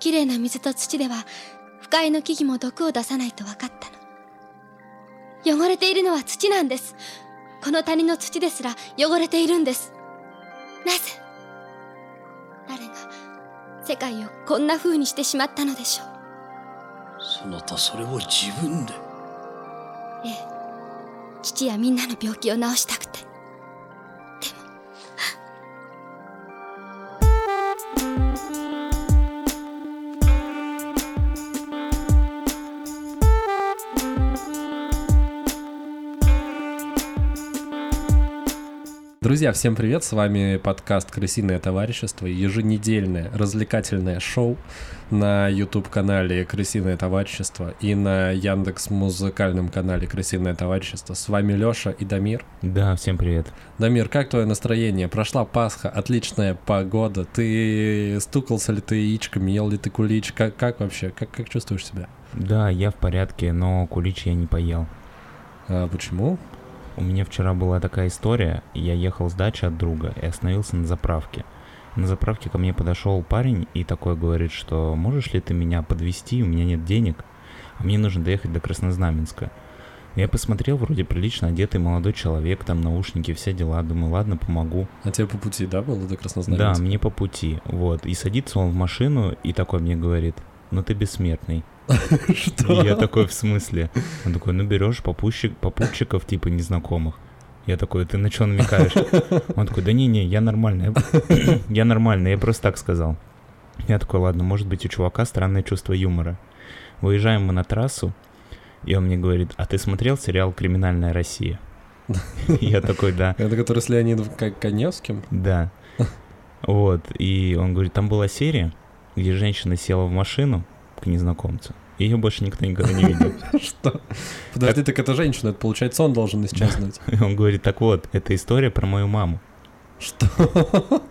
きれいな水と土では不快の木々も毒を出さないと分かったの。汚れているのは土なんです。この谷の土ですら汚れているんです。なぜ？誰が世界をこんな風にしてしまったのでしょう。そなたそれを自分で？ええ。父やみんなの病気を治したくて Друзья, всем привет! С вами подкаст «Крысиное товарищество», еженедельное развлекательное шоу на YouTube-канале «Крысиное товарищество» и на Яндекс музыкальном канале «Крысиное товарищество». С вами Лёша и Дамир. Да, всем привет. Дамир, как твое настроение? Прошла Пасха, отличная погода. Ты стукался ли ты яичками, ел ли ты кулич? Как, как вообще? Как, как чувствуешь себя? Да, я в порядке, но кулич я не поел. А почему? У меня вчера была такая история, я ехал с дачи от друга и остановился на заправке. На заправке ко мне подошел парень и такой говорит, что можешь ли ты меня подвести, у меня нет денег, а мне нужно доехать до Краснознаменска. Я посмотрел, вроде прилично одетый молодой человек, там наушники, все дела, думаю, ладно, помогу. А тебе по пути, да, было до Краснознаменска? Да, мне по пути, вот. И садится он в машину и такой мне говорит, ну ты бессмертный. Что? Я такой, в смысле? Он такой, ну берешь попутчик, попутчиков типа незнакомых. Я такой, ты на что намекаешь? Он такой, да не-не, я нормальный. Я нормальный, я просто так сказал. Я такой, ладно, может быть у чувака странное чувство юмора. Выезжаем мы на трассу, и он мне говорит, а ты смотрел сериал «Криминальная Россия»? Я такой, да. Это который с Леонидом Коневским? Да. Вот, и он говорит, там была серия, где женщина села в машину к незнакомцу, ее больше никто никогда не видел. Что? Подожди, так это женщина, это получается он должен исчезнуть. И он говорит, так вот, это история про мою маму. Что?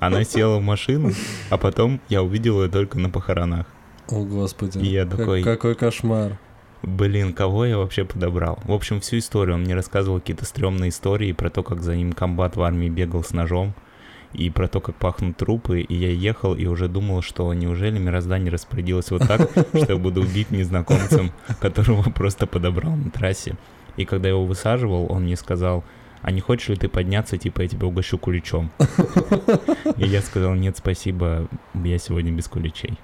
Она села в машину, а потом я увидел ее только на похоронах. О, господи. И я такой- Какой кошмар. Блин, кого я вообще подобрал? В общем, всю историю он мне рассказывал какие-то стрёмные истории про то, как за ним комбат в армии бегал с ножом, и про то, как пахнут трупы, и я ехал и уже думал, что неужели мироздание распорядилось вот так, что я буду убить незнакомцем, которого просто подобрал на трассе. И когда я его высаживал, он мне сказал, а не хочешь ли ты подняться, типа я тебя угощу куличом? И я сказал, нет, спасибо, я сегодня без куличей.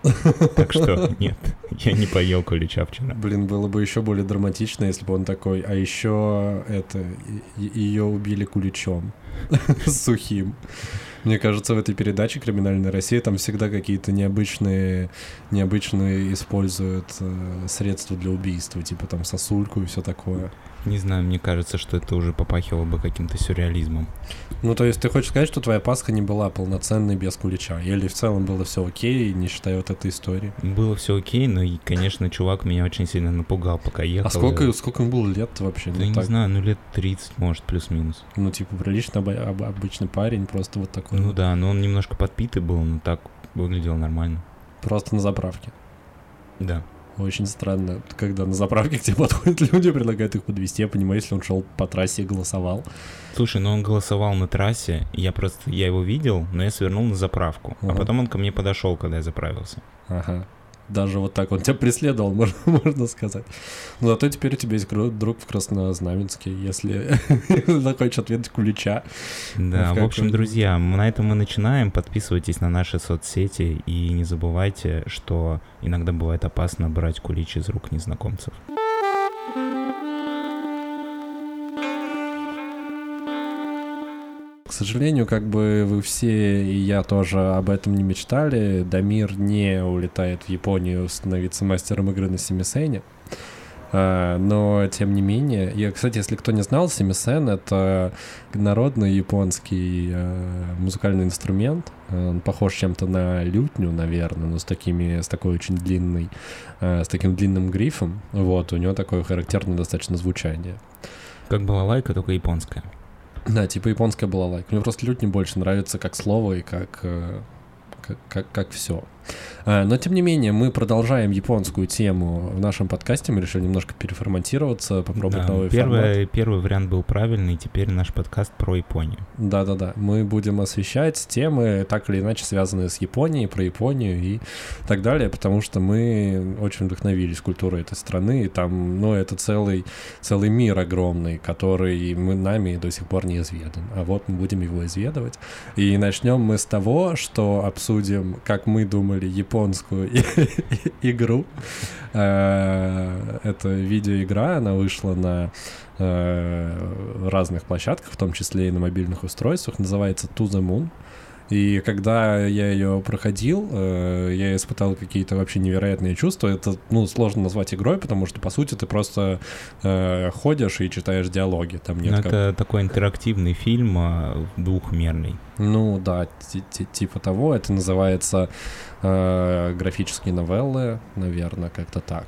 Так что нет, я не поел кулича вчера. Блин, было бы еще более драматично, если бы он такой, а еще это, ее убили куличом сухим. Мне кажется, в этой передаче «Криминальная Россия» там всегда какие-то необычные, необычные используют э, средства для убийства, типа там сосульку и все такое. Не знаю, мне кажется, что это уже попахивало бы каким-то сюрреализмом. Ну, то есть ты хочешь сказать, что твоя Пасха не была полноценной без кулича? Или в целом было все окей, не считая вот этой истории? Было все окей, но, и, конечно, чувак меня очень сильно напугал, пока ехал. А сколько, сколько ему было лет вообще? Да Ну, я не так, знаю, ну лет 30, может, плюс-минус. Ну, типа, прилично обы- об- обычный парень, просто вот такой. Ну вот. да, но он немножко подпитый был, но так выглядел нормально. Просто на заправке. Да. Очень странно, когда на заправке к тебе подходят люди, предлагают их подвести. Я понимаю, если он шел по трассе и голосовал. Слушай, ну он голосовал на трассе, я просто, я его видел, но я свернул на заправку. А Ага. потом он ко мне подошел, когда я заправился. Ага. Даже вот так он тебя преследовал, можно, можно сказать. Но зато теперь у тебя есть друг в Краснознаменске, если захочешь ответить кулича. Да, в общем, друзья, на этом мы начинаем. Подписывайтесь на наши соцсети и не забывайте, что иногда бывает опасно брать кулич из рук незнакомцев. К сожалению, как бы вы все и я тоже об этом не мечтали. Дамир не улетает в Японию становиться мастером игры на Семисене. А, Но, тем не менее, я, кстати, если кто не знал, семисен — это народный японский э, музыкальный инструмент. Он похож чем-то на лютню, наверное, но с такими, с такой очень длинной, э, с таким длинным грифом. Вот, у него такое характерное достаточно звучание. Как балалайка, только японская. Да, типа японская балалайка. Мне просто лютни больше нравится как слово и как, э, как, как, как все. А, но, тем не менее, мы продолжаем японскую тему в нашем подкасте. Мы решили немножко переформатироваться, попробовать Да, новый первый, формат. первый вариант был правильный, теперь наш подкаст про Японию. Да-да-да. Мы будем освещать темы, так или иначе связанные с Японией, про Японию и так далее, потому что мы очень вдохновились культурой этой страны. И там, ну, это целый, целый мир огромный, который мы нами до сих пор не изведан. А вот мы будем его изведывать. И начнем мы с того, что обсудим, как мы думали, японскую игру. Э, Это видеоигра, она вышла на э, разных площадках, в том числе и на мобильных устройствах, называется To the Moon. И когда я ее проходил, э, я испытал какие-то вообще невероятные чувства. Это, ну, сложно назвать игрой, потому что, по сути, ты просто ходишь и читаешь диалоги. Там нет Ну, как- это такой интерактивный фильм а, двухмерный. Ну да, ти- ти- типа того. Это называется э, графические новеллы, наверное, как-то так.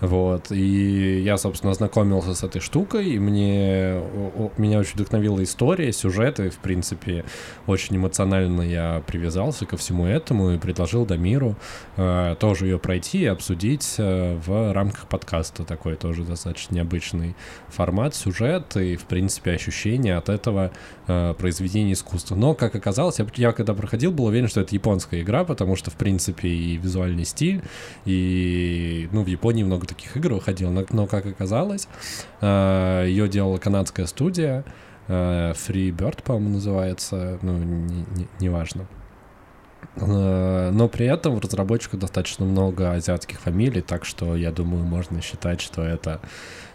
Вот, и я, собственно, ознакомился с этой штукой, и мне, меня очень вдохновила история, сюжет, и, в принципе, очень эмоционально я привязался ко всему этому и предложил Дамиру э, тоже ее пройти и обсудить э, в рамках подкаста. Такой тоже достаточно необычный формат, сюжет и, в принципе, ощущение от этого э, произведения искусства. Но, как оказалось, я, я когда проходил, был уверен, что это японская игра, потому что, в принципе, и визуальный стиль, и, ну, в Японии много таких игр выходило, но, но как оказалось, э, ее делала канадская студия, э, Free Bird, по-моему, называется, ну, не- не- неважно. Э, Но при этом в разработчиках достаточно много азиатских фамилий, так что я думаю, можно считать, что это,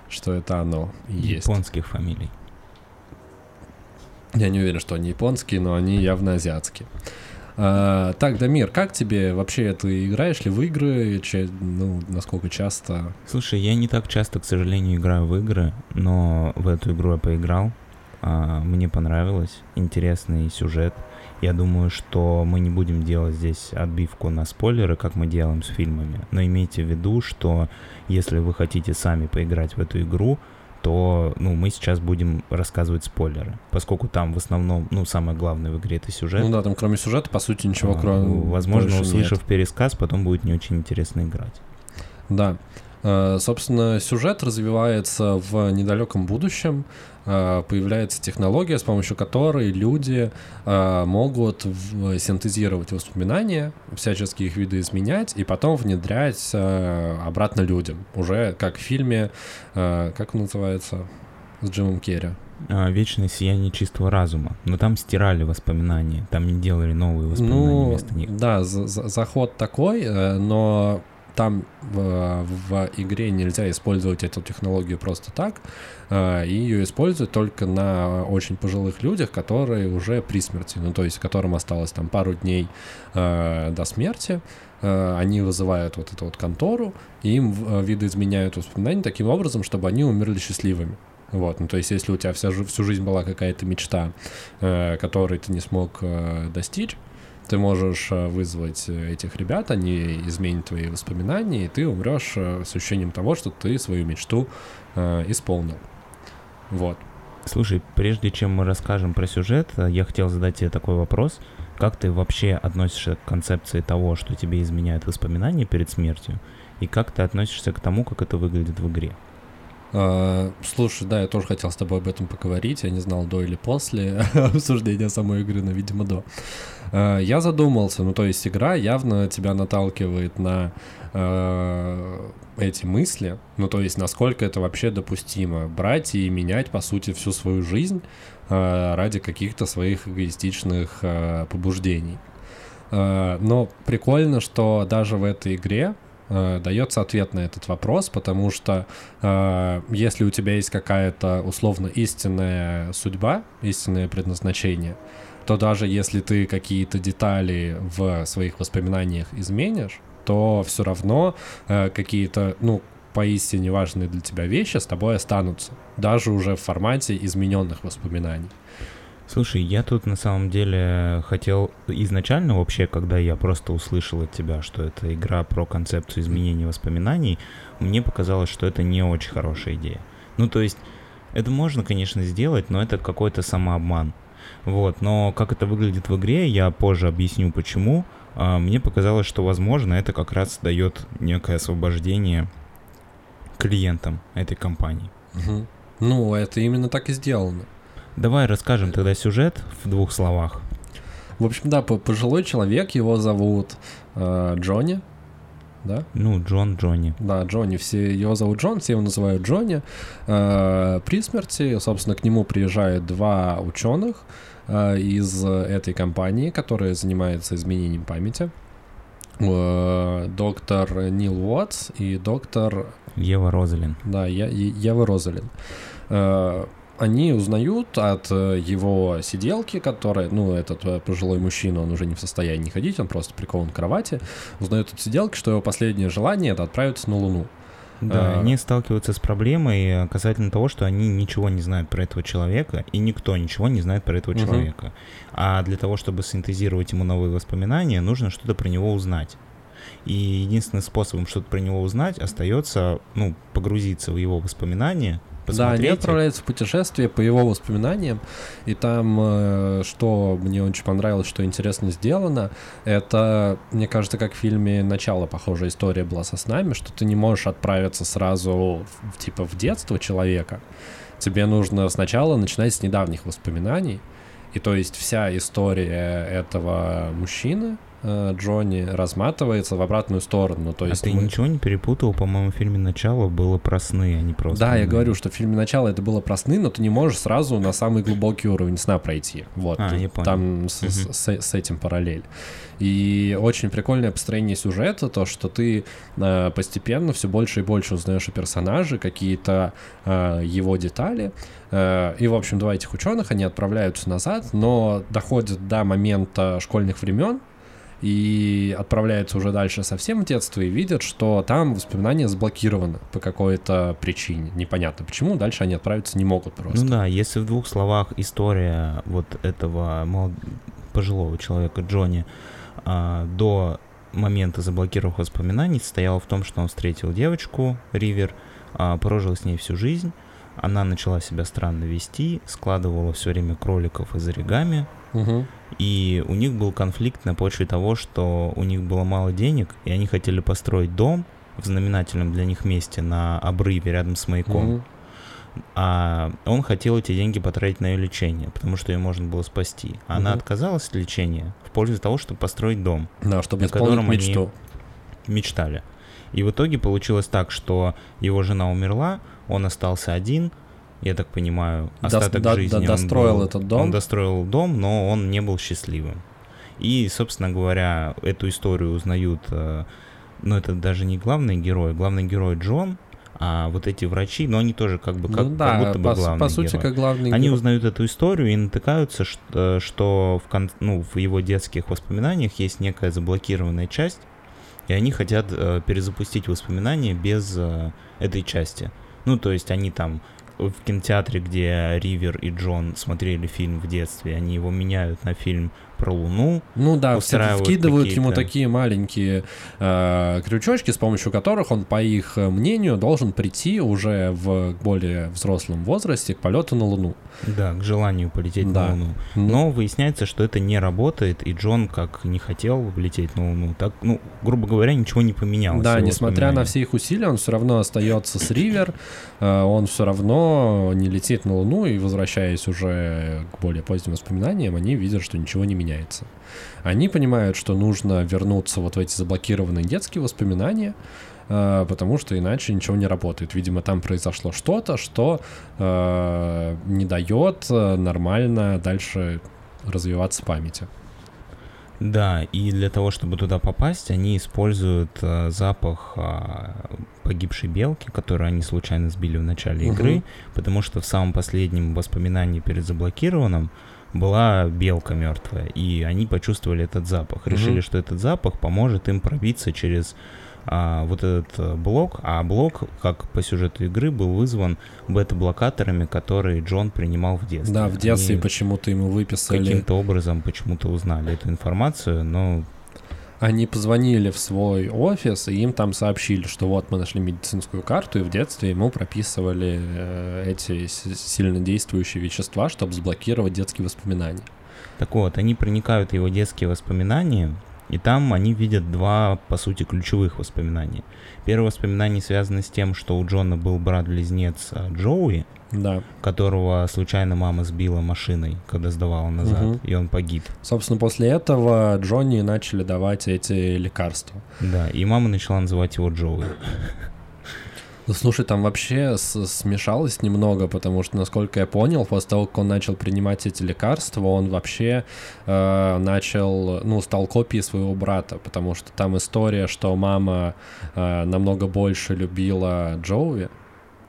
что это оно есть. Японских фамилий. Я не уверен, что они японские, но они явно азиатские. А, так, Дамир, как тебе вообще ты играешь ли в игры? Че- ну, насколько часто? Слушай, я не так часто, к сожалению, играю в игры, но в эту игру я поиграл. А, Мне понравилось, интересный сюжет. Я думаю, что мы не будем делать здесь отбивку на спойлеры, как мы делаем с фильмами. Но имейте в виду, что если вы хотите сами поиграть в эту игру, то ну, мы сейчас будем рассказывать спойлеры. Поскольку там в основном, ну, самое главное в игре это сюжет. Ну да, там кроме сюжета, по сути, ничего А, кроме... ну, Возможно, услышав нет. пересказ, потом будет не очень интересно играть. Да. Э, Собственно, сюжет развивается в недалеком будущем. Э, Появляется технология, с помощью которой люди э, могут синтезировать воспоминания, всячески их видоизменять, и потом внедрять э, обратно людям. Уже как в фильме, как он называется, с Джимом Керри. А, Вечное сияние чистого разума. Но там стирали воспоминания, там не делали новые воспоминания Ну, вместо них. да, за- за- заход такой, но там в, в игре нельзя использовать эту технологию просто так, э, и ее используют только на очень пожилых людях, которые уже при смерти, ну то есть которым осталось там пару дней э, до смерти, Э, они вызывают вот эту вот контору, и им видоизменяют воспоминания таким образом, чтобы они умерли счастливыми. Вот, ну то есть если у тебя вся, всю жизнь была какая-то мечта, э, которой ты не смог э, достичь, ты можешь э, вызвать э, этих ребят, они изменят твои воспоминания, и ты умрешь э, с ощущением того, что ты свою мечту э, исполнил. Вот. Слушай, прежде чем мы расскажем про сюжет, я хотел задать тебе такой вопрос. Как ты вообще относишься к концепции того, что тебе изменяют воспоминания перед смертью? И как ты относишься к тому, как это выглядит в игре? Э, Слушай, да, я тоже хотел с тобой об этом поговорить. Я не знал, до или после обсуждения самой игры, но, видимо, до. Э, Я задумался, ну, то есть игра явно тебя наталкивает на э, эти мысли, ну, то есть насколько это вообще допустимо брать и менять, по сути, всю свою жизнь ради каких-то своих эгоистичных побуждений. Но прикольно, что даже в этой игре э, дается ответ на этот вопрос, потому что э, если у тебя есть какая-то условно истинная судьба, истинное предназначение, то даже если ты какие-то детали в своих воспоминаниях изменишь, то все равно э, какие-то, ну, поистине важные для тебя вещи с тобой останутся, даже уже в формате измененных воспоминаний. Слушай, я тут на самом деле хотел изначально вообще, когда я просто услышал от тебя, что это игра про концепцию изменения воспоминаний, мне показалось, что это не очень хорошая идея. Ну, то есть, это можно, конечно, сделать, но это какой-то самообман. Вот, но как это выглядит в игре, я позже объясню почему. а, мне показалось, что, возможно, это как раз дает некое освобождение клиентам этой компании. Мгм. Ну, это именно так и сделано. Давай расскажем тогда сюжет в двух словах. В общем, да, по- пожилой человек, его зовут э, Джонни, да? Ну, Джон Джонни. Да, Джонни, все его зовут Джон, все его называют Джонни. Э, при смерти, собственно, к нему приезжают два ученых э, из этой компании, которая занимается изменением памяти. Э, доктор Нил Уотс и доктор Ева Розалин. да, я, Ева Розалин. Э, Они узнают от э, его сиделки, которая, ну, этот э, пожилой мужчина, он уже не в состоянии ходить, он просто прикован к кровати, узнают от сиделки, что его последнее желание — это отправиться на Луну. Да, А. они сталкиваются с проблемой касательно того, что они ничего не знают про этого человека, и никто ничего не знает про этого Мгм. человека. А для того, чтобы синтезировать ему новые воспоминания, нужно что-то про него узнать. И единственным способом что-то про него узнать остается, ну, погрузиться в его воспоминания, Да, они отправляются в путешествие по его воспоминаниям, и там, э, что мне очень понравилось, что интересно сделано, это, мне кажется, как в фильме «Начало» похожая история была со снами, что ты не можешь отправиться сразу, в- типа, в детство человека. Тебе нужно сначала начинать с недавних воспоминаний, и то есть вся история этого мужчины, Джонни, разматывается в обратную сторону. То А есть ты мы- ничего не перепутал? По-моему, в фильме «Начало» было про сны, а не просто... Да, я говорю, что в фильме «Начало» это было про сны, но ты не можешь сразу на самый глубокий уровень сна пройти. Вот. А, я понял. Там с- Мгм. с- с этим параллель. И очень прикольное построение сюжета, то, что ты э, постепенно все больше и больше узнаешь о персонаже, какие-то э, его детали. Э, и, в общем, два этих ученых, они отправляются назад, но доходят до момента школьных времен, и отправляются уже дальше совсем в детство и видят, что там воспоминания заблокированы по какой-то причине. Непонятно почему, дальше они отправиться не могут просто. Ну да, если в двух словах история вот этого молод- пожилого человека Джонни а, до момента заблокированных воспоминаний состояла в том, что он встретил девочку, Ривер, а, прожил с ней всю жизнь, она начала себя странно вести, складывала все время кроликов из оригами, Мгм. и у них был конфликт на почве того, что у них было мало денег, и они хотели построить дом в знаменательном для них месте на обрыве рядом с маяком. Мгм. А он хотел эти деньги потратить на ее лечение, потому что ее можно было спасти. Она Мгм. отказалась от лечения в пользу того, чтобы построить дом. Да, чтобы на котором они мечту. Мечтали. И в итоге получилось так, что его жена умерла, он остался один, я так понимаю, остаток до- жизни до- он достроил был- этот дом. Он достроил дом, но он не был счастливым. И, собственно говоря, эту историю узнают, э, ну это даже не главный герой, главный герой Джон, а вот эти врачи, но они тоже как бы как, ну как да, будто бы по, главный по сути, герой. как главный Они герой. узнают эту историю и натыкаются, что, что в, кон- ну, в его детских воспоминаниях есть некая заблокированная часть, и они хотят э, перезапустить воспоминания без э, этой части. Ну, то есть они там в кинотеатре, где Ривер и Джон смотрели фильм в детстве, они его меняют на фильм про Луну. Ну да, все вкидывают ему такие маленькие э, крючочки, с помощью которых он, по их мнению, должен прийти уже в более взрослом возрасте к полету на Луну. Да, к желанию полететь Да. на Луну. Но выясняется, что это не работает, и Джон как не хотел лететь на Луну, так, ну, грубо говоря, ничего не поменялось. Да, несмотря на все их усилия, он все равно остается с Ривер, э, он все равно не летит на Луну, и возвращаясь уже к более поздним воспоминаниям, они видят, что ничего не меняется. Они понимают, что нужно вернуться вот в эти заблокированные детские воспоминания, э, потому что иначе ничего не работает. Видимо, там произошло что-то, что э, не дает э, нормально дальше развиваться памяти. Да, и для того, чтобы туда попасть, они используют э, запах а, погибшей белки, которую они случайно сбили в начале Мгм. игры, потому что в самом последнем воспоминании перед заблокированным была белка мертвая, и они почувствовали этот запах, решили, Мгм. что этот запах поможет им пробиться через а, вот этот э, блок, а блок, как по сюжету игры, был вызван бета-блокаторами, которые Джон принимал в детстве. Да, в детстве почему-то ему выписали каким-то образом почему-то узнали эту информацию, но Они позвонили в свой офис, и им там сообщили, что вот мы нашли медицинскую карту, и в детстве ему прописывали э, эти сильно действующие вещества, чтобы заблокировать детские воспоминания. Так вот, они проникают в его детские воспоминания И там они видят два, по сути, ключевых воспоминания. Первое воспоминание связано с тем, что у Джона был брат-близнец а, Джоуи, Да. которого случайно мама сбила машиной, когда сдавала назад, Мгм. и он погиб. Собственно, после этого Джонни начали давать эти лекарства. Да, и мама начала называть его Джоуи. Ну, слушай, там вообще смешалось немного, потому что, насколько я понял, после того, как он начал принимать эти лекарства, он вообще э, начал, ну, стал копией своего брата, потому что там история, что мама э, намного больше любила Джоуи,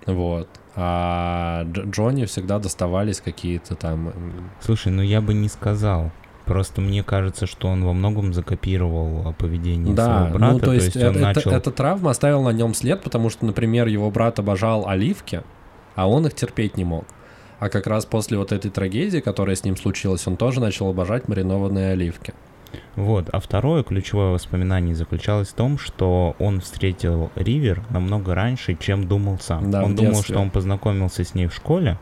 вот, а Дж- Джонни всегда доставались какие-то там... Слушай, ну я бы не сказал. Просто мне кажется, что он во многом закопировал а, поведение Да, своего брата. ну то есть, он это- начал... эта травма оставила на нем след, потому что, например, его брат обожал оливки, а он их терпеть не мог. А как раз после вот этой трагедии, которая с ним случилась, он тоже начал обожать маринованные оливки. Вот, а второе ключевое воспоминание заключалось в том, что он встретил Ривер намного раньше, чем думал сам. Да, он думал, что он познакомился с ней в школе,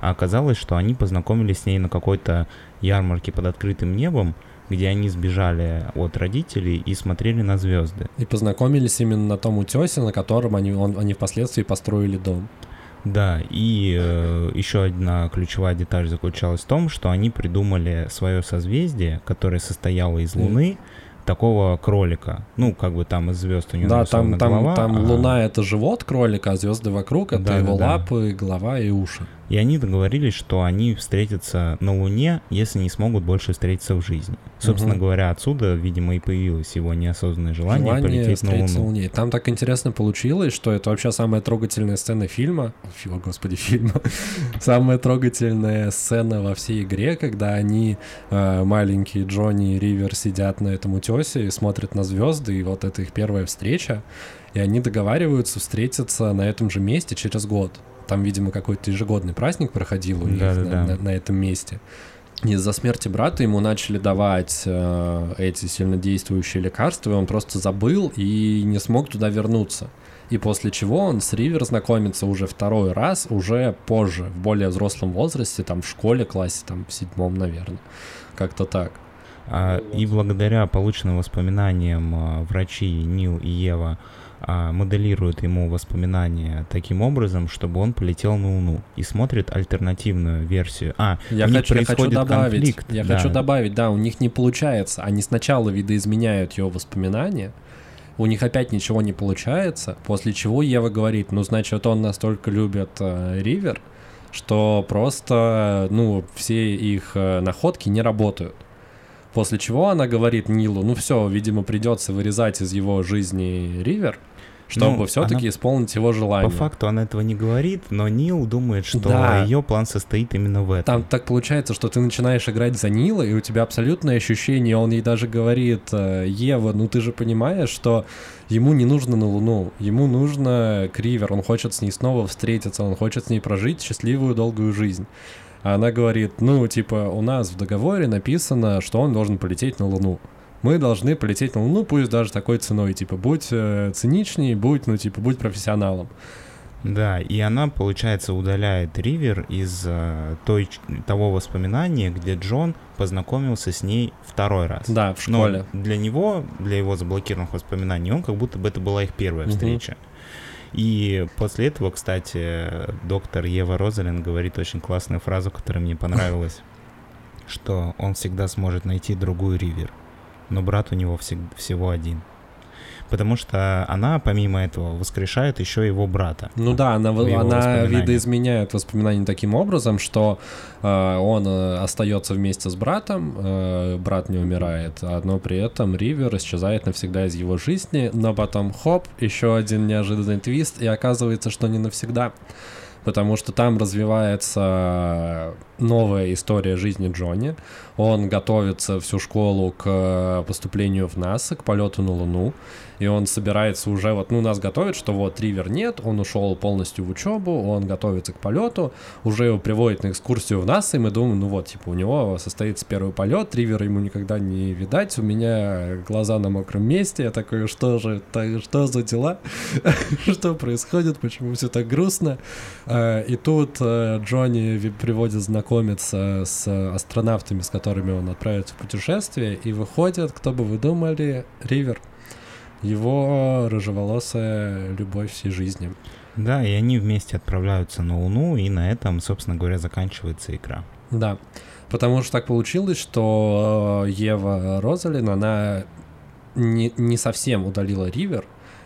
а оказалось, что они познакомились с ней на какой-то ярмарке под открытым небом, где они сбежали от родителей и смотрели на звезды. И познакомились именно на том утесе, на котором они, он- они впоследствии построили дом. Да, и э, еще одна ключевая деталь заключалась в том, что они придумали свое созвездие, которое состояло из. Луны, такого кролика. Ну, как бы там из звезд у него Да, там, там, голова, там а- луна это живот кролика, а звезды вокруг это Да, его да, да. лапы, голова и уши. И они договорились, что они встретятся на Луне, если не смогут больше встретиться в жизни. Собственно Мгм. говоря, отсюда, видимо, и появилось его неосознанное желание, Желание полететь на Луну. Луне. Там так интересно получилось, что это вообще самая трогательная сцена фильма. Фу, господи, фильма. самая трогательная сцена во всей игре, когда они, э, маленькие Джонни и Ривер, сидят на этом утесе и смотрят на звезды, и вот это их первая встреча. И они договариваются встретиться на этом же месте через год. Там, видимо, какой-то ежегодный праздник проходил у них на, Да-да-да. на- на этом месте. Из-за смерти брата ему начали давать э, эти сильнодействующие лекарства, и он просто забыл и не смог туда вернуться. И после чего он с Ривер знакомится уже второй раз, уже позже, в более взрослом возрасте, там в школе, классе, там в седьмом, наверное. Как-то так. А, и благодаря полученным воспоминаниям а, врачи Нил и Ева а, моделируют ему воспоминания таким образом, чтобы он полетел на Луну и смотрит альтернативную версию. А, Я у них хочу, я хочу происходит добавить, конфликт, я да. хочу добавить, да, у них не получается. Они сначала видоизменяют его воспоминания, у них опять ничего не получается, после чего Ева говорит, ну, значит, он настолько любит э, Ривер, что просто, ну, все их э, находки не работают. После чего она говорит Нилу, ну все, видимо, придется вырезать из его жизни Ривер, чтобы Ну, все-таки она- исполнить его желание. По факту она этого не говорит, но Нил думает, что Да. ее план состоит именно в этом. Там так получается, что ты начинаешь играть за Нила, и у тебя абсолютное ощущение, он ей даже говорит, э, Ева, ну ты же понимаешь, что ему не нужно на Луну, ему нужно Кривер, он хочет с ней снова встретиться, он хочет с ней прожить счастливую долгую жизнь. А она говорит, ну, типа, у нас в договоре написано, что он должен полететь на Луну. Мы должны полететь на Луну, пусть даже такой ценой, типа, будь э, циничней, будь, ну, типа, будь профессионалом. Да, и она, получается, удаляет Ривер из э, той, того воспоминания, где Джон познакомился с ней второй раз. Да, в Но школе. для него, для его заблокированных воспоминаний, он как будто бы это была их первая Мгм. встреча. И после этого, кстати, доктор Ева Розалин говорит очень классную фразу, которая мне понравилась, что он всегда сможет найти другую Ривер, но брат у него всег- всего один. Потому что она, помимо этого, воскрешает еще его брата. Ну да, она, она видоизменяет воспоминания таким образом, что э, он э, остается вместе с братом, э, брат не умирает, а, но при этом Ривер исчезает навсегда из его жизни, но потом хоп, еще один неожиданный твист, и оказывается, что не навсегда. Потому что там развивается новая история жизни Джонни. Он готовится всю школу к э, поступлению в НАСА, к полету на Луну. И он собирается уже, вот, ну, нас готовит, что вот Ривер нет, он ушел полностью в учебу, он готовится к полету, уже его приводят на экскурсию в НАСА, и мы думаем, ну вот, типа, у него состоится первый полет, Ривера ему никогда не видать, у меня глаза на мокром месте, я такой, что же, это, что за дела, что происходит, почему все так грустно, Э, И тут э, Джонни приводит знакомиться с астронавтами, с которыми он отправится в путешествие, и выходит, кто бы вы думали, Ривер. Его рыжеволосая любовь всей жизни. Да, и они вместе отправляются на Луну, и на этом, собственно говоря, заканчивается игра. Да, потому что так получилось, что э, Ева Розалин, она не, не совсем удалила Ривер,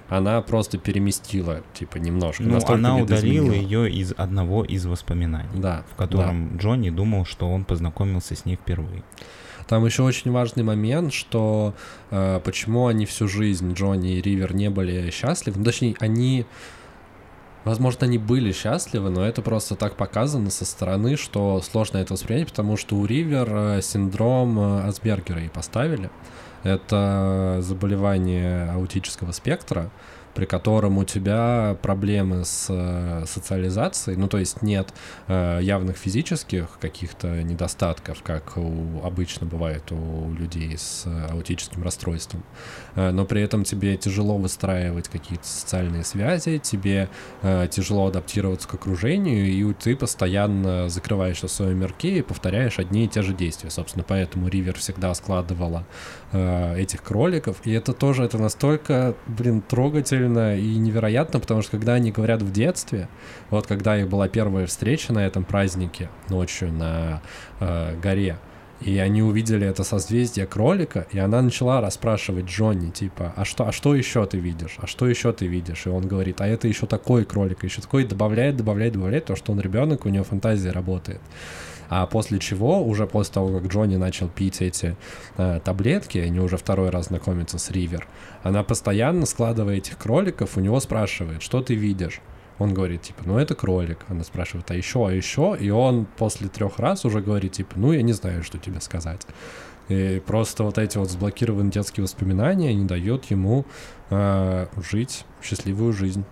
она просто переместила, типа, немножко. Ну, она удалила ее из одного из воспоминаний, Да, в котором Джонни думал, что он познакомился с ней впервые. Там еще очень важный момент, что э, почему они всю жизнь, Джонни и Ривер, не были счастливы. Ну, точнее, они, возможно, они были счастливы, но это просто так показано со стороны, что сложно это воспринять, потому что у Ривер э, синдром э, Асбергера и поставили. Это заболевание аутического спектра, при котором у тебя проблемы с э, социализацией, ну то есть нет э, явных физических каких-то недостатков, как у, обычно бывает у людей с э, аутическим расстройством, но при этом тебе тяжело выстраивать какие-то социальные связи, тебе тяжело адаптироваться к окружению, и ты постоянно закрываешься в своем мирке и повторяешь одни и те же действия. Собственно, поэтому Ривер всегда складывала этих кроликов, и это тоже это настолько, блин, трогательно и невероятно, потому что когда они говорят в детстве, вот когда их была первая встреча на этом празднике ночью на э, горе, и они увидели это созвездие кролика, и она начала расспрашивать Джонни, типа, а что, а что еще ты видишь? А что еще ты видишь? И он говорит, а это еще такой кролик, еще такой, добавляет, добавляет, добавляет, то, что он ребенок, у него фантазия работает. А после чего, уже после того, как Джонни начал пить эти э, таблетки, они уже второй раз знакомятся с Ривер, она постоянно, складывая этих кроликов, у него спрашивает, что ты видишь? Он говорит, типа, ну это кролик. Она спрашивает, а еще, а еще? И он после трех раз уже говорит, типа, ну я не знаю, что тебе сказать. И просто вот эти вот заблокированные детские воспоминания не дают ему э, жить счастливую жизнь.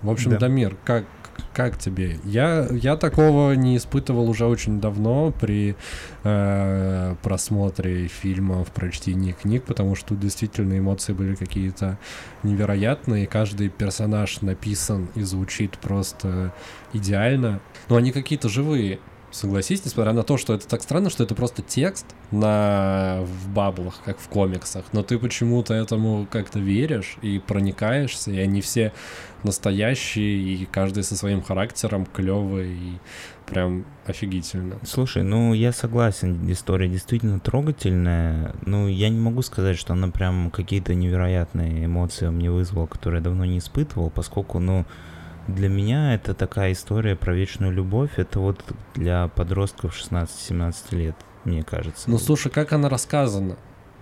В общем, Да. Дамир, как, как тебе? Я, я такого не испытывал уже очень давно при э, просмотре фильмов, прочтении книг, потому что тут действительно эмоции были какие-то невероятные. Каждый персонаж написан и звучит просто идеально. Но они какие-то живые. Согласись, несмотря на то, что это так странно, что это просто текст на в баблах, как в комиксах, но ты почему-то этому как-то веришь и проникаешься, и они все настоящие, и каждый со своим характером клевый, и прям офигительно. Слушай, ну я согласен, история действительно трогательная. Ну, я не могу сказать, что она прям какие-то невероятные эмоции мне вызвала, которые я давно не испытывал, поскольку, ну, для меня это такая история про вечную любовь. Это вот для подростков 16-17 лет, мне кажется. Ну слушай, как она рассказана?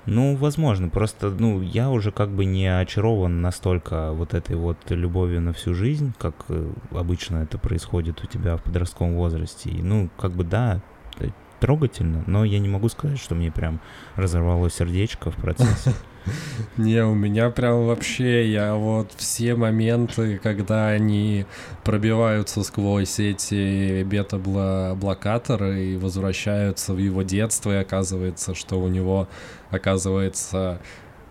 Ну, возможно, просто, ну, я уже как бы не очарован настолько вот этой вот любовью на всю жизнь, как э, обычно это происходит у тебя в подростковом возрасте. И, ну, как бы, да, трогательно, но я не могу сказать, что мне прям разорвало сердечко в процессе. Не, у меня прям вообще, я вот все моменты, когда они пробиваются сквозь эти бета-блокаторы и возвращаются в его детство, и оказывается, что у него, оказывается,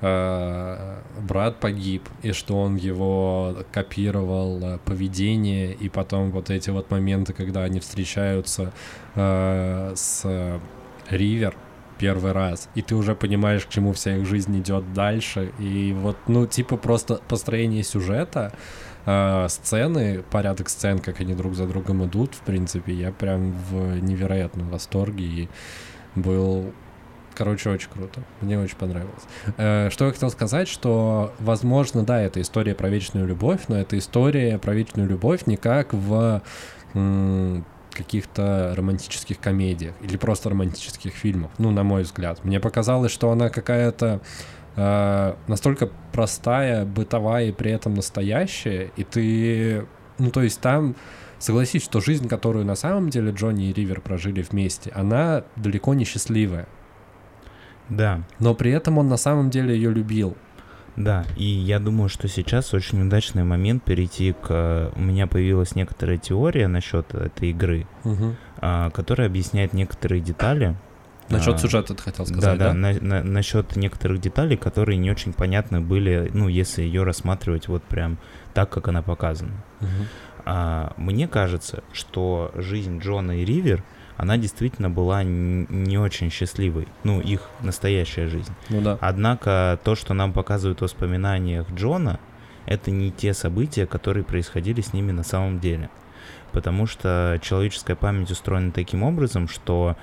э, брат погиб, и что он его копировал э, поведение, и потом вот эти вот моменты, когда они встречаются э, с Ривер, первый раз, и ты уже понимаешь, к чему вся их жизнь идет дальше, и вот, ну, типа просто построение сюжета, э, сцены, порядок сцен, как они друг за другом идут, в принципе, я прям в невероятном восторге и был Короче, очень круто. Мне очень понравилось. Э, Что я хотел сказать, что, возможно, да, это история про вечную любовь, но это история про вечную любовь не как в каких-то романтических комедиях или просто романтических фильмах, ну, на мой взгляд. Мне показалось, что она какая-то э, настолько простая, бытовая и при этом настоящая, и ты, ну, то есть там Согласись, что жизнь, которую на самом деле Джонни и Ривер прожили вместе, она далеко не счастливая. Да, Но при этом он на самом деле ее любил. Да, и я думаю, что сейчас очень удачный момент перейти к... э, У меня появилась некоторая теория насчет этой игры, а, которая объясняет некоторые детали Насчет А, сюжета ты хотел Да, сказать, да, да? на- на- насчет некоторых деталей, которые не очень понятны были, ну, если ее рассматривать вот прям так, как она показана. Мгм. А, мне кажется, что жизнь Джона и Ривер, она действительно была не очень счастливой. Ну, их настоящая жизнь. Ну да. Однако то, что нам показывают в воспоминаниях Джона, это не те события, которые происходили с ними на самом деле. Потому что человеческая память устроена таким образом, что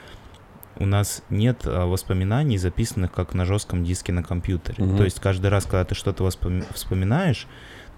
у нас нет а, воспоминаний, записанных как на жестком диске на компьютере. Мгм. То есть каждый раз, когда ты что-то воспоми- вспоминаешь,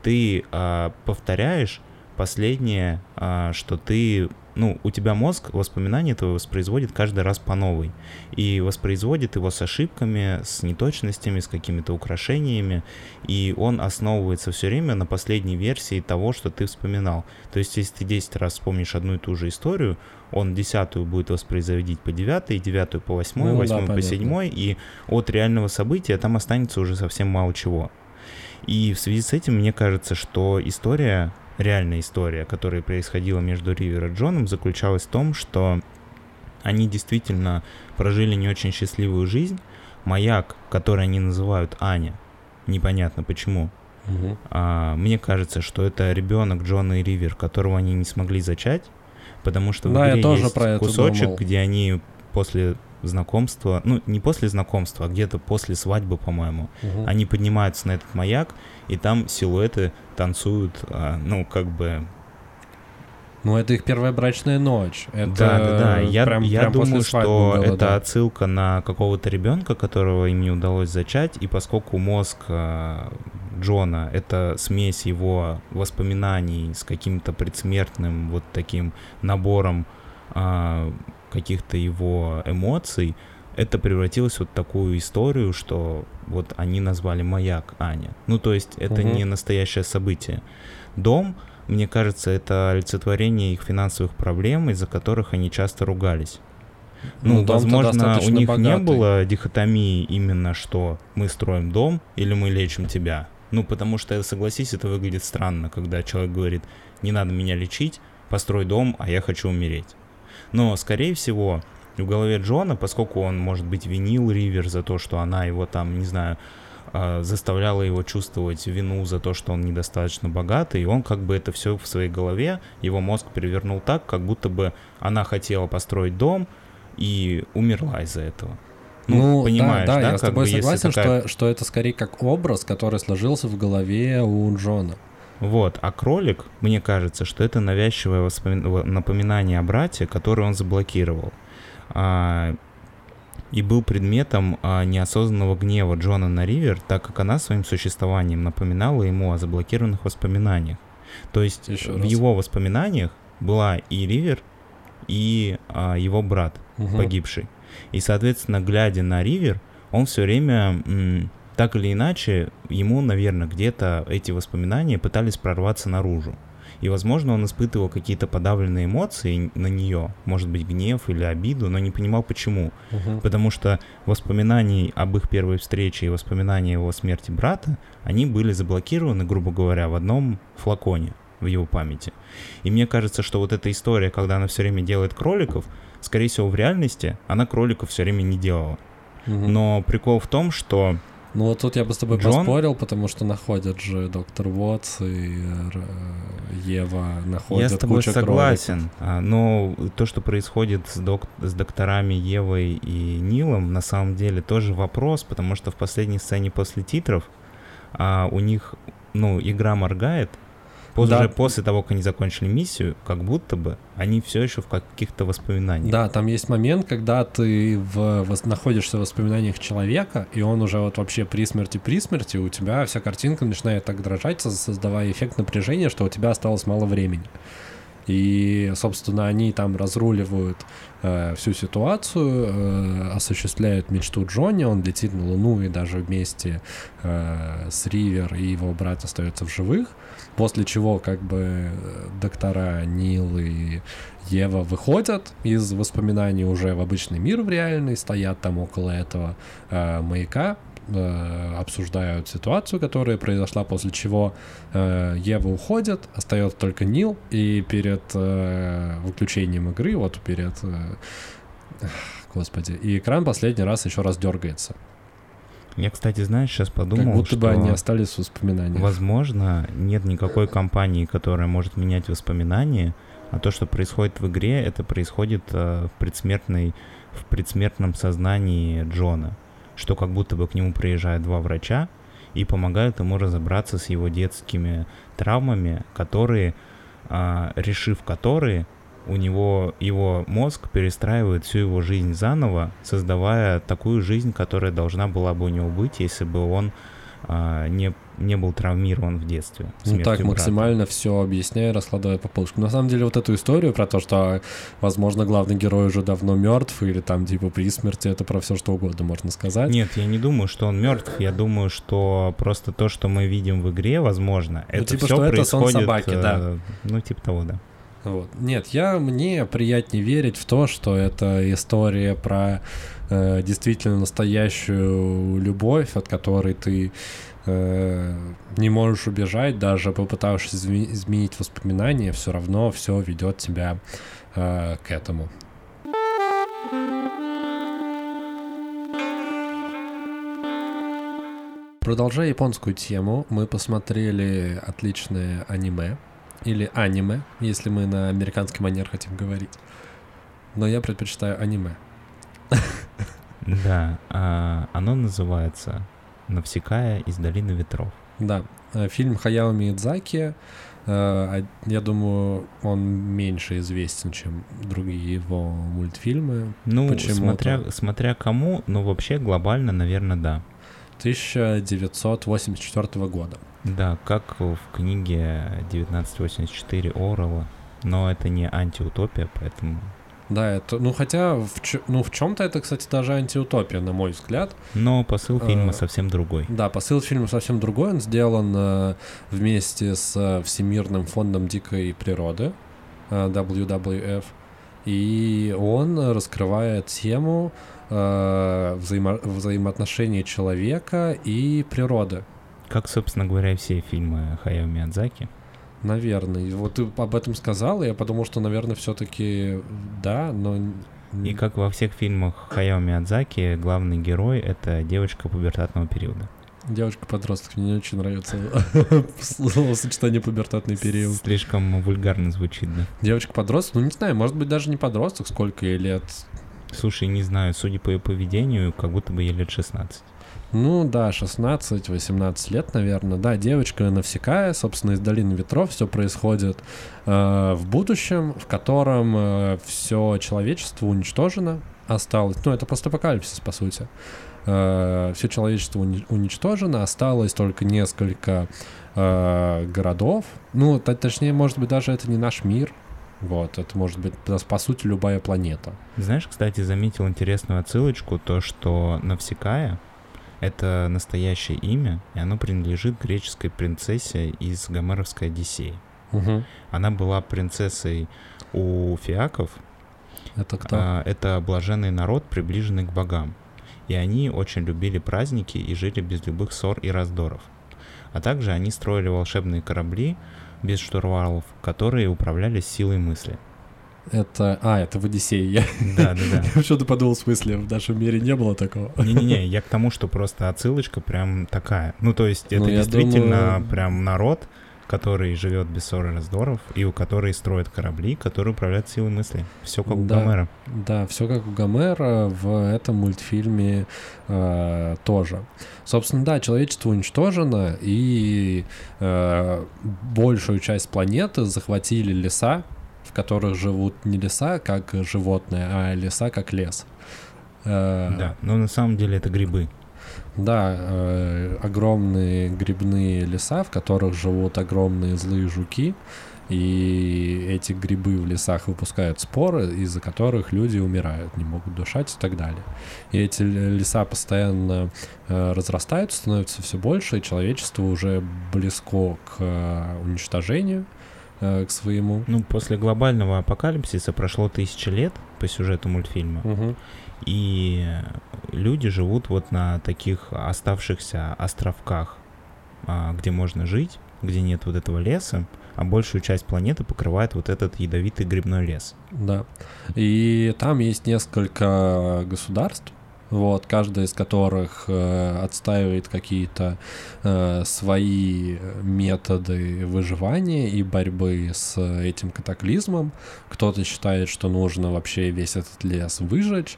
ты а, повторяешь последнее, а, что ты, ну, у тебя мозг воспоминания этого воспроизводит каждый раз по новой. И воспроизводит его с ошибками, с неточностями, с какими-то украшениями. И он основывается все время на последней версии того, что ты вспоминал. То есть, если ты 10 раз вспомнишь одну и ту же историю, он десятую будет воспроизводить по девятой, девятую по восьмой, Ну да, восьмую по понятно. седьмой, и от реального события там останется уже совсем мало чего. И в связи с этим мне кажется, что история, реальная история, которая происходила между Ривер и Джоном, заключалась в том, что они действительно прожили не очень счастливую жизнь. Маяк, который они называют Аня, непонятно почему. Мгм. а, мне кажется, что это ребенок Джона и Ривер, которого они не смогли зачать, потому что в Да, я игре тоже есть про это кусочек, думал. где они после знакомства, ну не после знакомства, а где-то после свадьбы, по-моему, Мгм. они поднимаются на этот маяк, и там силуэты танцуют, а, ну, как бы... Ну, это их первая брачная ночь. Это да, да, да. Я, прям, я прям думаю, что было, это да. отсылка на какого-то ребенка, которого им не удалось зачать, и поскольку мозг а, Джона — это смесь его воспоминаний с каким-то предсмертным вот таким набором а, каких-то его эмоций, это превратилось вот в такую историю, что вот они назвали «Маяк Аня». Ну, то есть это Мгм. не настоящее событие. Дом, мне кажется, это олицетворение их финансовых проблем, из-за которых они часто ругались. Ну, дом-то возможно, у них не богатый. было дихотомии именно, что мы строим дом или мы лечим тебя. Ну, потому что, согласись, это выглядит странно, когда человек говорит, не надо меня лечить, построй дом, а я хочу умереть. Но, скорее всего, в голове Джона, поскольку он, может быть, винил Ривер за то, что она его там, не знаю, а, заставляла его чувствовать вину за то, что он недостаточно богатый, и он как бы это все в своей голове, его мозг перевернул так, как будто бы она хотела построить дом и умерла из-за этого. Ну, понимаешь, да, да, я с как тобой бы, согласен, такая- что, что это скорее как образ, который сложился в голове у Джона. Вот, а кролик, мне кажется, что это навязчивое воспоми- во- напоминание о брате, который он заблокировал. А, и был предметом а, неосознанного гнева Джона на Ривер, так как она своим существованием напоминала ему о заблокированных воспоминаниях. То есть Ещё в раз. его воспоминаниях была и Ривер, и а, его брат Мгм. погибший. И, соответственно, глядя на Ривер, он все время, м, так или иначе, ему, наверное, где-то эти воспоминания пытались прорваться наружу. И, возможно, он испытывал какие-то подавленные эмоции на нее, может быть, гнев или обиду, но не понимал почему. Мгм. Потому что воспоминаний об их первой встрече и воспоминания его смерти брата, они были заблокированы, грубо говоря, в одном флаконе в его памяти. И мне кажется, что вот эта история, когда она все время делает кроликов, скорее всего, в реальности она кроликов все время не делала. Мгм. Но прикол в том, что Ну вот тут я бы с тобой Джон? поспорил, потому что находят же доктор Вотс и э, Ева находят я с тобой кучу согласен, а, но то, что происходит с, док- с докторами Евой и Нилом, на самом деле тоже вопрос, потому что в последней сцене после титров а, у них, ну, игра моргает, Позже, Да. уже после того, как они закончили миссию, как будто бы они все еще в каких-то воспоминаниях. Да, там есть момент, когда ты в, вос- находишься в воспоминаниях человека, и он уже вот вообще при смерти, при смерти, у тебя вся картинка начинает так дрожать, со- создавая эффект напряжения, что у тебя осталось мало времени. И, собственно, они там разруливают э, всю ситуацию, э, осуществляют мечту Джонни, он летит на Луну и даже вместе э, с Ривер и его брат остается в живых, после чего как бы доктора Нил и Ева выходят из воспоминаний уже в обычный мир, в реальный, стоят там около этого э, маяка, э, обсуждают ситуацию, которая произошла, после чего э, Ева уходит, остается только Нил, и перед э, выключением игры, вот перед... э, господи. И экран последний раз еще раз дергается. Я, кстати, знаешь, сейчас подумал, как будто что, бы они остались в воспоминаниях. возможно, нет никакой компании, которая может менять воспоминания, а то, что происходит в игре, это происходит э, в предсмертной, в предсмертном сознании Джона, что как будто бы к нему приезжают два врача и помогают ему разобраться с его детскими травмами, которые, а, решив которые, у него его мозг перестраивает всю его жизнь заново, создавая такую жизнь, которая должна была бы у него быть, если бы он а, не, не был травмирован в детстве. Ну так, брата. максимально все объясняя, раскладывая по полочкам. На самом деле, вот эту историю про то, что, возможно, главный герой уже давно мертв, или там, типа, при смерти, это про все что угодно можно сказать. Нет, я не думаю, что он мертв. Я думаю, что просто то, что мы видим в игре, возможно, это типа, все что это сон происходит. собаки, э, да. Ну, типа того, да. Вот. Нет, я мне приятнее верить в то, что это история про э, действительно настоящую любовь, от которой ты э, не можешь убежать, даже попытавшись изме- изменить воспоминания, все равно все ведет тебя э, к этому. Продолжая японскую тему, мы посмотрели отличное аниме, или аниме, если мы на американский манер хотим говорить. Но я предпочитаю аниме. Да, а, оно называется «Навсекая из долины ветров». Да, э, фильм Хаяо Миядзаки, э, а- я думаю, он меньше известен, чем другие его мультфильмы. Ну, смотря, смотря кому, но вообще глобально, наверное, да. 1984 года. Да, как в книге 1984 Орла, но это не антиутопия, поэтому... Да, это, ну хотя, в, ну в чем-то это, кстати, даже антиутопия, на мой взгляд. Но посыл фильма Э, совсем другой. Да, посыл фильма совсем другой. Он сделан э, вместе с э, Всемирным фондом дикой природы э, WWF. И он раскрывает тему э, взаимо- взаимоотношений человека и природы. Как, собственно говоря, все фильмы Хаяо Миядзаки. Наверное. И Вот ты об этом сказал, и я подумал, что, наверное, все-таки да, но... И как во всех фильмах Хаяо Миядзаки, главный герой — это девочка пубертатного периода. Девочка-подросток, мне не очень нравится словосочетание пубертатный период. Слишком вульгарно звучит, да. Девочка-подросток, ну не знаю, может быть даже не подросток, сколько ей лет. Слушай, не знаю, судя по ее поведению, как будто бы ей лет 16. Ну да, 16-18 лет, наверное. Да, девочка Навсекая, собственно, из Долины Ветров. Все происходит э, в будущем, в котором все человечество уничтожено, осталось. Ну, это постапокалипсис, по сути. все человечество уни- уничтожено, осталось только несколько э, городов. Ну, точнее, может быть, даже это не наш мир. Вот, это может быть, да, по сути, любая планета. Знаешь, кстати, заметил интересную отсылочку, то, что Навсекая — это настоящее имя, и оно принадлежит греческой принцессе из Гомеровской Одиссеи. Мгм. Она была принцессой у фиаков, Это кто? А, это блаженный народ, приближенный к богам. И они очень любили праздники и жили без любых ссор и раздоров. А также они строили волшебные корабли без штурвалов, которые управлялись силой мысли. Это... А, это в Одиссее. Я, Да, да, да. я что-то подумал, в смысле, в нашем мире не было такого. Не-не-не, я к тому, что просто отсылочка прям такая. Ну, то есть это Ну, действительно думаю- прям народ, который живет без ссор и раздоров, и у которой строят корабли, которые управляют силой мысли. Все как у Да. Гомера. Да, все как у Гомера в этом мультфильме э, тоже. Собственно, да, человечество уничтожено, и э, большую часть планеты захватили леса, в которых живут не леса как животные, а леса как лес. Э, Да, но на самом деле это грибы. Да, э, огромные грибные леса, в которых живут огромные злые жуки, и эти грибы в лесах выпускают споры, из-за которых люди умирают, не могут дышать и так далее. И эти леса постоянно э, разрастаются, становятся все больше, и человечество уже близко к э, уничтожению, э, к своему. Ну, после глобального апокалипсиса прошло тысячи лет по сюжету мультфильма, Мгм. И люди живут вот на таких оставшихся островках, а, где можно жить, где нет вот этого леса, а большую часть планеты покрывает вот этот ядовитый грибной лес. Да. И там есть несколько государств, вот, каждая из которых э, отстаивает какие-то э, свои методы выживания и борьбы с этим катаклизмом. Кто-то считает, что нужно вообще весь этот лес выжечь,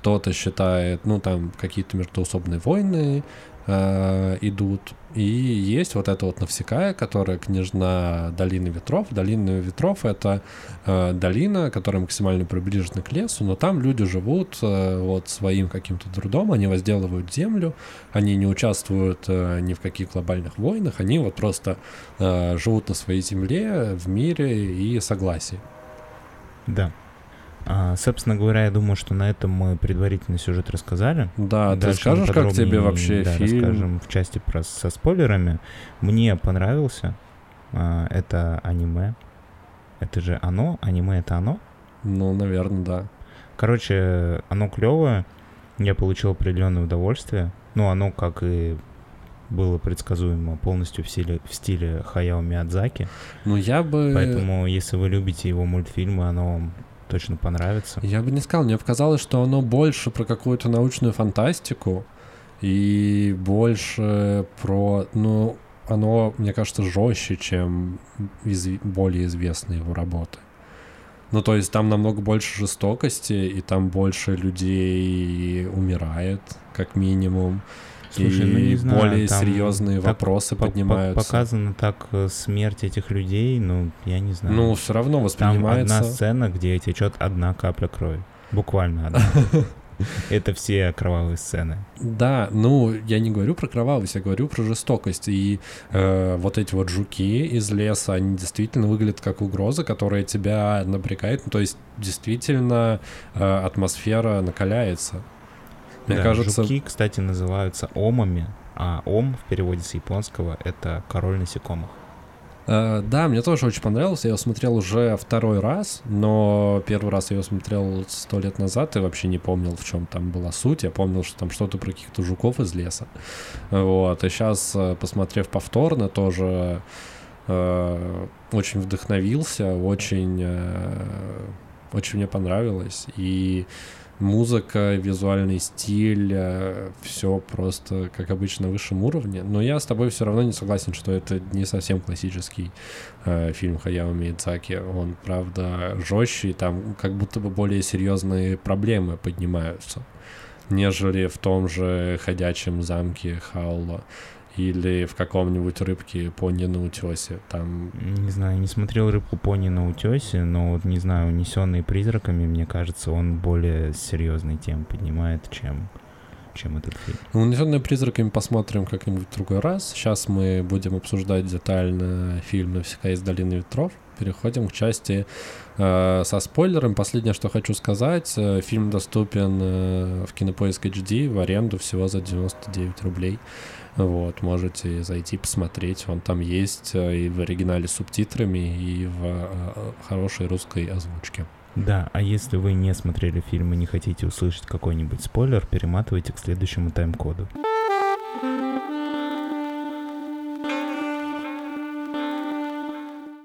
кто-то считает, ну, там какие-то междоусобные войны э, идут. И есть вот эта вот Навсекая, которая княжна Долины Ветров. Долина Ветров — это э, долина, которая максимально приближена к лесу, но там люди живут э, вот своим каким-то трудом, они возделывают землю, они не участвуют э, ни в каких глобальных войнах, они вот просто э, живут на своей земле в мире и согласии. Да. А, собственно говоря, я думаю, что на этом мы предварительно сюжет рассказали. Да, ты Дальше мы скажешь, как тебе вообще да, фильм? расскажем в части про со спойлерами. Мне понравился. А, это аниме. Это же оно? Аниме это оно? Ну, наверное, да. Короче, оно клевое. Я получил определенное удовольствие. Ну, оно, как и было предсказуемо, полностью в стиле, в стиле Хаяо Миядзаки. Ну, я бы... Поэтому, если вы любите его мультфильмы, оно вам точно понравится. Я бы не сказал, мне показалось, что оно больше про какую-то научную фантастику и больше про, ну, оно, мне кажется, жестче, чем из- более известные его работы. Ну, то есть там намного больше жестокости, и там больше людей умирает, как минимум. Слушай, и ну не знаю, более там серьезные вопросы по- по- поднимаются. Показана так э, смерть этих людей, ну, я не знаю. Ну, все равно Там воспринимается... одна сцена, где течет одна капля крови. Буквально одна. Это все кровавые сцены. Да, ну, я не говорю про кровавость, я говорю про жестокость. И э, вот эти вот жуки из леса, они действительно выглядят как угроза, которая тебя напрягает. Ну, то есть, действительно, э, атмосфера накаляется. Мне Да, кажется, Жуки, кстати, называются омами, а ом в переводе с японского — это король насекомых. Э, да, мне тоже очень понравился. Я его смотрел уже второй раз, но первый раз я его смотрел сто лет назад и вообще не помнил, в чем там была суть. Я помнил, что там что-то про каких-то жуков из леса. Вот. И сейчас, посмотрев повторно, тоже э, очень вдохновился, очень, э, очень мне понравилось. И музыка, визуальный стиль, все просто, как обычно, на высшем уровне. Но я с тобой все равно не согласен, что это не совсем классический э, фильм Хаяо Миядзаки. Он, правда, жестче, и там как будто бы более серьезные проблемы поднимаются, нежели в том же «Ходячем замке» Хаула или в каком-нибудь рыбке пони на утесе. Там Не знаю, не смотрел рыбку пони на утесе, но вот не знаю, унесенный призраками, мне кажется, он более серьезные темы поднимает, чем, чем этот фильм. Унесенные призраками посмотрим как-нибудь в другой раз. Сейчас мы будем обсуждать детально фильм «Навсегда из долины ветров». Переходим к части э, со спойлером. Последнее, что хочу сказать. э, фильм доступен э, в Кинопоиск HD в аренду всего за 99 рублей. Вот, можете зайти посмотреть. Он там есть э, и в оригинале с субтитрами, и в э, хорошей русской озвучке. Да, а если вы не смотрели фильм и не хотите услышать какой-нибудь спойлер, перематывайте к следующему тайм-коду.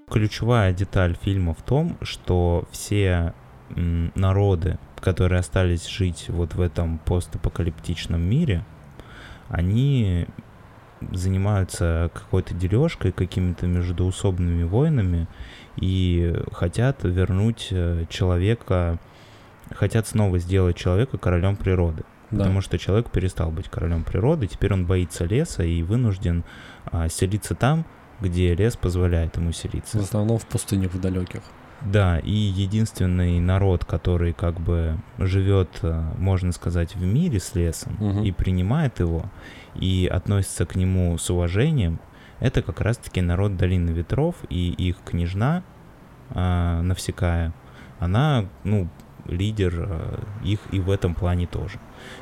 Ключевая деталь фильма в том, что все народы, которые остались жить вот в этом постапокалиптичном мире, они занимаются какой-то дележкой, какими-то междуусобными войнами и хотят вернуть э, человека, хотят снова сделать человека королем природы. Да. Потому что человек перестал быть королем природы, теперь он боится леса и вынужден а, селиться там, где лес позволяет ему В селиться. основном в пустынях в далеких. Да, и единственный народ, который как бы живет, э, можно сказать, в мире с лесом Мгм. и принимает его, и относится к нему с уважением, это как раз-таки народ Долины Ветров и их княжна а, Навсекая. Она, ну, лидер э, их и в этом плане тоже.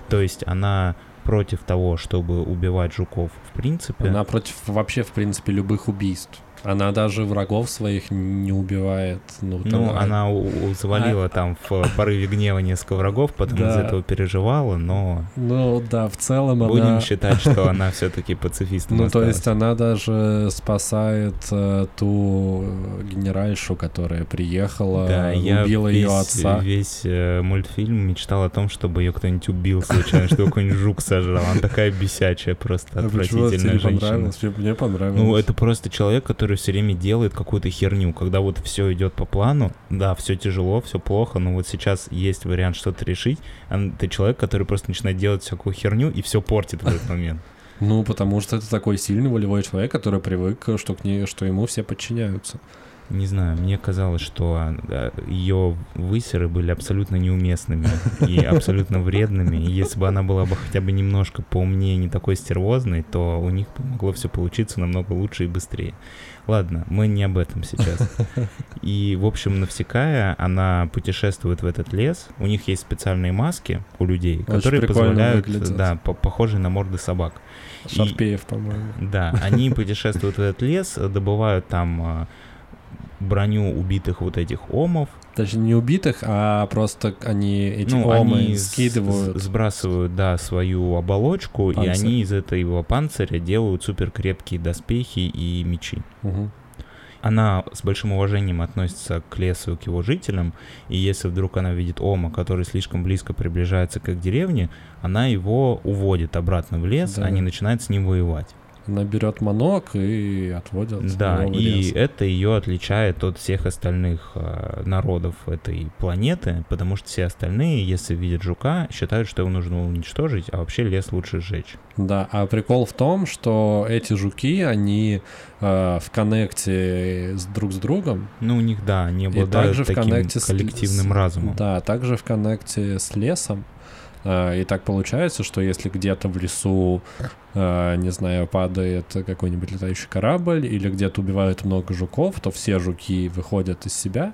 То есть она против того, чтобы убивать жуков в принципе. Она против вообще, в принципе, любых убийств. Она даже врагов своих не убивает. Ну, Ну, там, она у- у- завалила там в порыве гнева несколько врагов, потом из Да. этого переживала, но Ну да, в целом будем она... считать, что она все-таки пацифистом Ну, то есть она даже спасает э, ту э, генеральшу, которая приехала, Да, я убила весь, ее отца. весь э, мультфильм мечтал о том, чтобы ее кто-нибудь убил случайно, чтобы какой-нибудь жук сожрал. Она такая бесячая, просто А отвратительная женщина. Мне- Мне понравилось. Ну, это просто человек, который все время делает какую-то херню. Когда вот все идет по плану, да, все тяжело, все плохо, но вот сейчас есть вариант что-то решить. а ты человек, который просто начинает делать всякую херню и все портит в этот момент. Ну, потому что это такой сильный волевой человек, который привык, что, к ней, что ему все подчиняются. Не знаю, мне казалось, что ее высеры были абсолютно неуместными и абсолютно вредными. И если бы она была бы хотя бы немножко поумнее, не такой стервозной, то у них могло все получиться намного лучше и быстрее. Ладно, мы не об этом сейчас. И, в общем, Навсекая, она путешествует в этот лес. У них есть специальные маски у людей, Очень которые позволяют, выглядят. да, по- похожие на морды собак. И- Шарпеев, по-моему. да, они путешествуют в этот лес, добывают там а, броню убитых вот этих омов. Точнее, не убитых, а просто они эти ну, омы они скидывают. сбрасывают, да, свою оболочку, и Панцирь. они из этого панциря делают супер крепкие доспехи и мечи. Мгм. Она с большим уважением относится к лесу и к его жителям, и если вдруг она видит Ома, который слишком близко приближается к их деревне, она его уводит обратно в лес, Да. они начинают с ним воевать. Она берет манок и отводит. Да, в и лес. это ее отличает от всех остальных э, народов этой планеты, потому что все остальные, если видят жука, считают, что его нужно уничтожить, а вообще лес лучше сжечь. Да, а прикол в том, что эти жуки, они э, в коннекте с друг с другом. Ну, у них, да, они И обладают также в таким коннекте с- коллективным с- разумом. Да, также в коннекте с лесом. Э, И так получается, что если где-то в лесу, э, не знаю, падает какой-нибудь летающий корабль или где-то убивают много жуков, то все жуки выходят из себя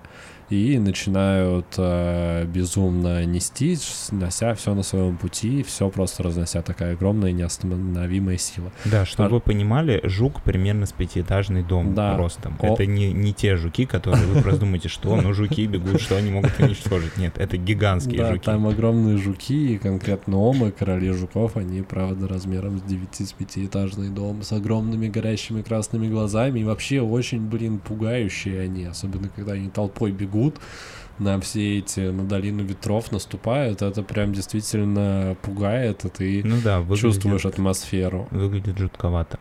и начинают э, безумно нести, нося все на своем пути, все просто разнося такая огромная неостановимая сила. Да, чтобы А- вы понимали, жук примерно с пятиэтажный дом Да. ростом. О. Это не, не те жуки, которые вы просто думаете, что ну жуки бегут, что они могут уничтожить. Нет, это гигантские да, жуки. там огромные жуки, и конкретно омы, короли жуков, они, правда, размером с 9 с пятиэтажный дом, с огромными горящими красными глазами, и вообще очень, блин, пугающие они, особенно когда они толпой бегут на все эти, на долину ветров наступают, это прям действительно пугает, и ты Ну да, выглядит- чувствуешь атмосферу. выглядит жутковато.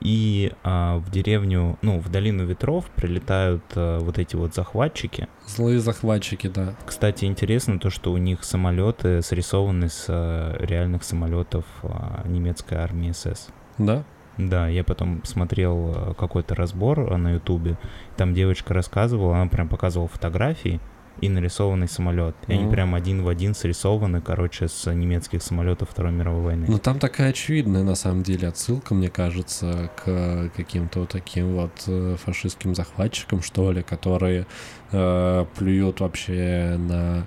И а, в деревню, ну, в долину ветров прилетают а, вот эти вот захватчики. Злые захватчики, да. Кстати, интересно то, что у них самолеты срисованы с а, реальных самолетов а, немецкой армии СС. Да? Да, я потом смотрел а, какой-то разбор а, на Ютубе. Там девочка рассказывала, она прям показывала фотографии и нарисованный самолет. И они Мгм. прям один в один срисованы, короче, с немецких самолетов Второй мировой войны. Ну там такая очевидная на самом деле отсылка, мне кажется, к каким-то вот таким вот э, фашистским захватчикам, что ли, которые э, плюют вообще на э,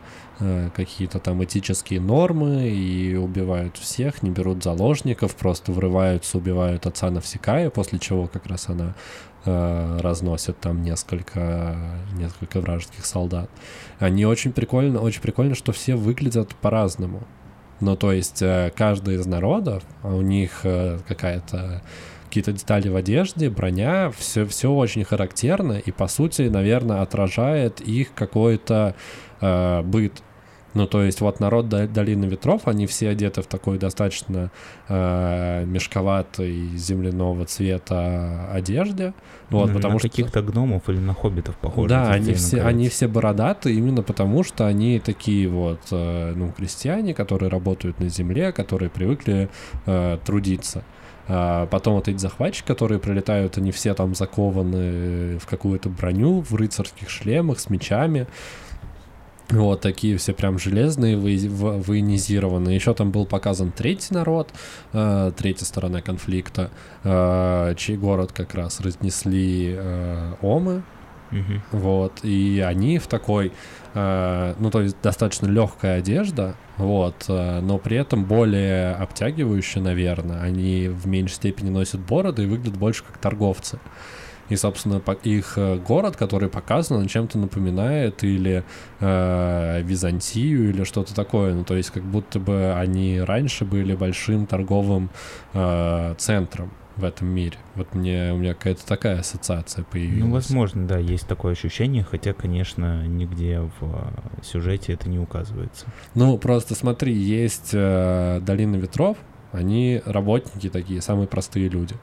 какие-то там этические нормы и убивают всех, не берут заложников, просто врываются, убивают отца Навсекая, после чего как раз она э, разносит там несколько, несколько вражеских солдат. Они очень прикольно, очень прикольно, что все выглядят по-разному. Ну, то есть э, каждый из народов, а у них э, какая-то какие-то детали в одежде, броня, все, все очень характерно и, по сути, наверное, отражает их какой-то э, быт. Ну, то есть вот народ До- Долины Ветров, они все одеты в такой достаточно э, мешковатой земляного цвета одежде. Вот, Ну, потому на что... каких-то гномов или на хоббитов похоже. Да, они все, они все бородатые именно потому, что они такие вот, э, ну, крестьяне, которые работают на земле, которые привыкли э, трудиться. А потом вот эти захватчики, которые прилетают, они все там закованы в какую-то броню, в рыцарских шлемах, с мечами. Вот такие все прям железные, военизированные. Еще там был показан третий народ, э, третья сторона конфликта, э, чей город как раз разнесли э, омы, Мгм. вот, и они в такой, э, ну, то есть достаточно легкая одежда, вот, э, но при этом более обтягивающая, наверное. Они в меньшей степени носят бороды и выглядят больше как торговцы. И, собственно, их э, город, который показан, он чем-то напоминает или э, Византию, или что-то такое. Ну, то есть, как будто бы они раньше были большим торговым э, центром в этом мире. Вот мне у меня какая-то такая ассоциация появилась. Ну, возможно, да, есть такое ощущение, хотя, конечно, нигде в э, сюжете это не указывается. Ну, просто смотри, есть э, Долина ветров, они работники такие, самые простые люди.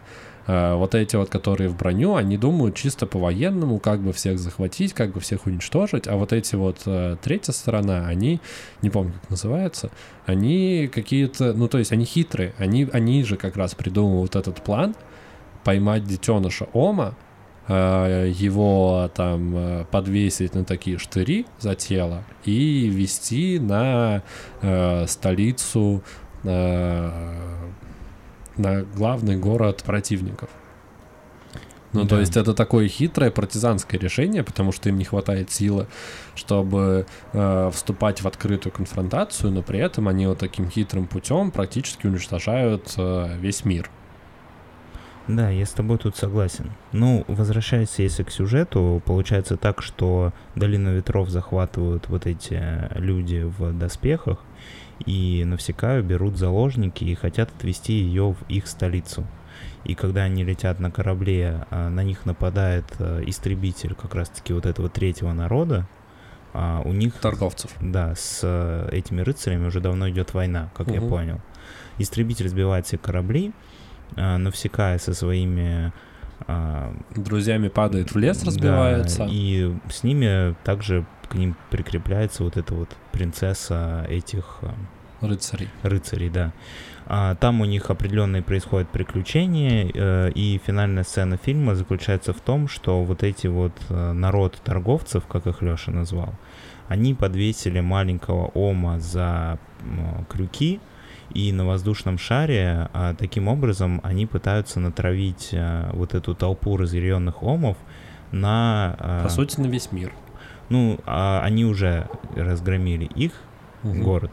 Э, вот эти вот, которые в броню, они думают чисто по-военному, как бы всех захватить, как бы всех уничтожить, а вот эти вот э, третья сторона, они, не помню, как называется, они какие-то, ну, то есть они хитрые, они, они же как раз придумывают этот план, поймать детеныша Ома, э, его там подвесить на такие штыри за тело и вести на э, столицу э, на главный город противников. Ну, да. то есть это такое хитрое партизанское решение, потому что им не хватает силы, чтобы э, вступать в открытую конфронтацию, но при этом они вот таким хитрым путем практически уничтожают э, весь мир. Да, я с тобой тут согласен. Ну, возвращаясь, если к сюжету, получается так, что Долину Ветров захватывают вот эти люди в доспехах, и Навсекаю берут заложники и хотят отвезти ее в их столицу. И когда они летят на корабле, а, на них нападает а, истребитель как раз-таки вот этого третьего народа, а у них... Торговцев. Да, с этими рыцарями уже давно идет война, как угу. я понял. Истребитель сбивает все корабли, Навсекая со своими друзьями падает в лес, разбивается. Да, и с ними также к ним прикрепляется вот эта вот принцесса этих... Э, рыцарей. Рыцарей, да. А, там у них определенные происходят приключения, э, и финальная сцена фильма заключается в том, что вот эти вот э, народ торговцев, как их Леша назвал, они подвесили маленького Ома за крюки, и на воздушном шаре а, таким образом они пытаются натравить а, вот эту толпу разъяренных омов на... А, По сути, на весь мир. Ну, а они уже разгромили их угу. город,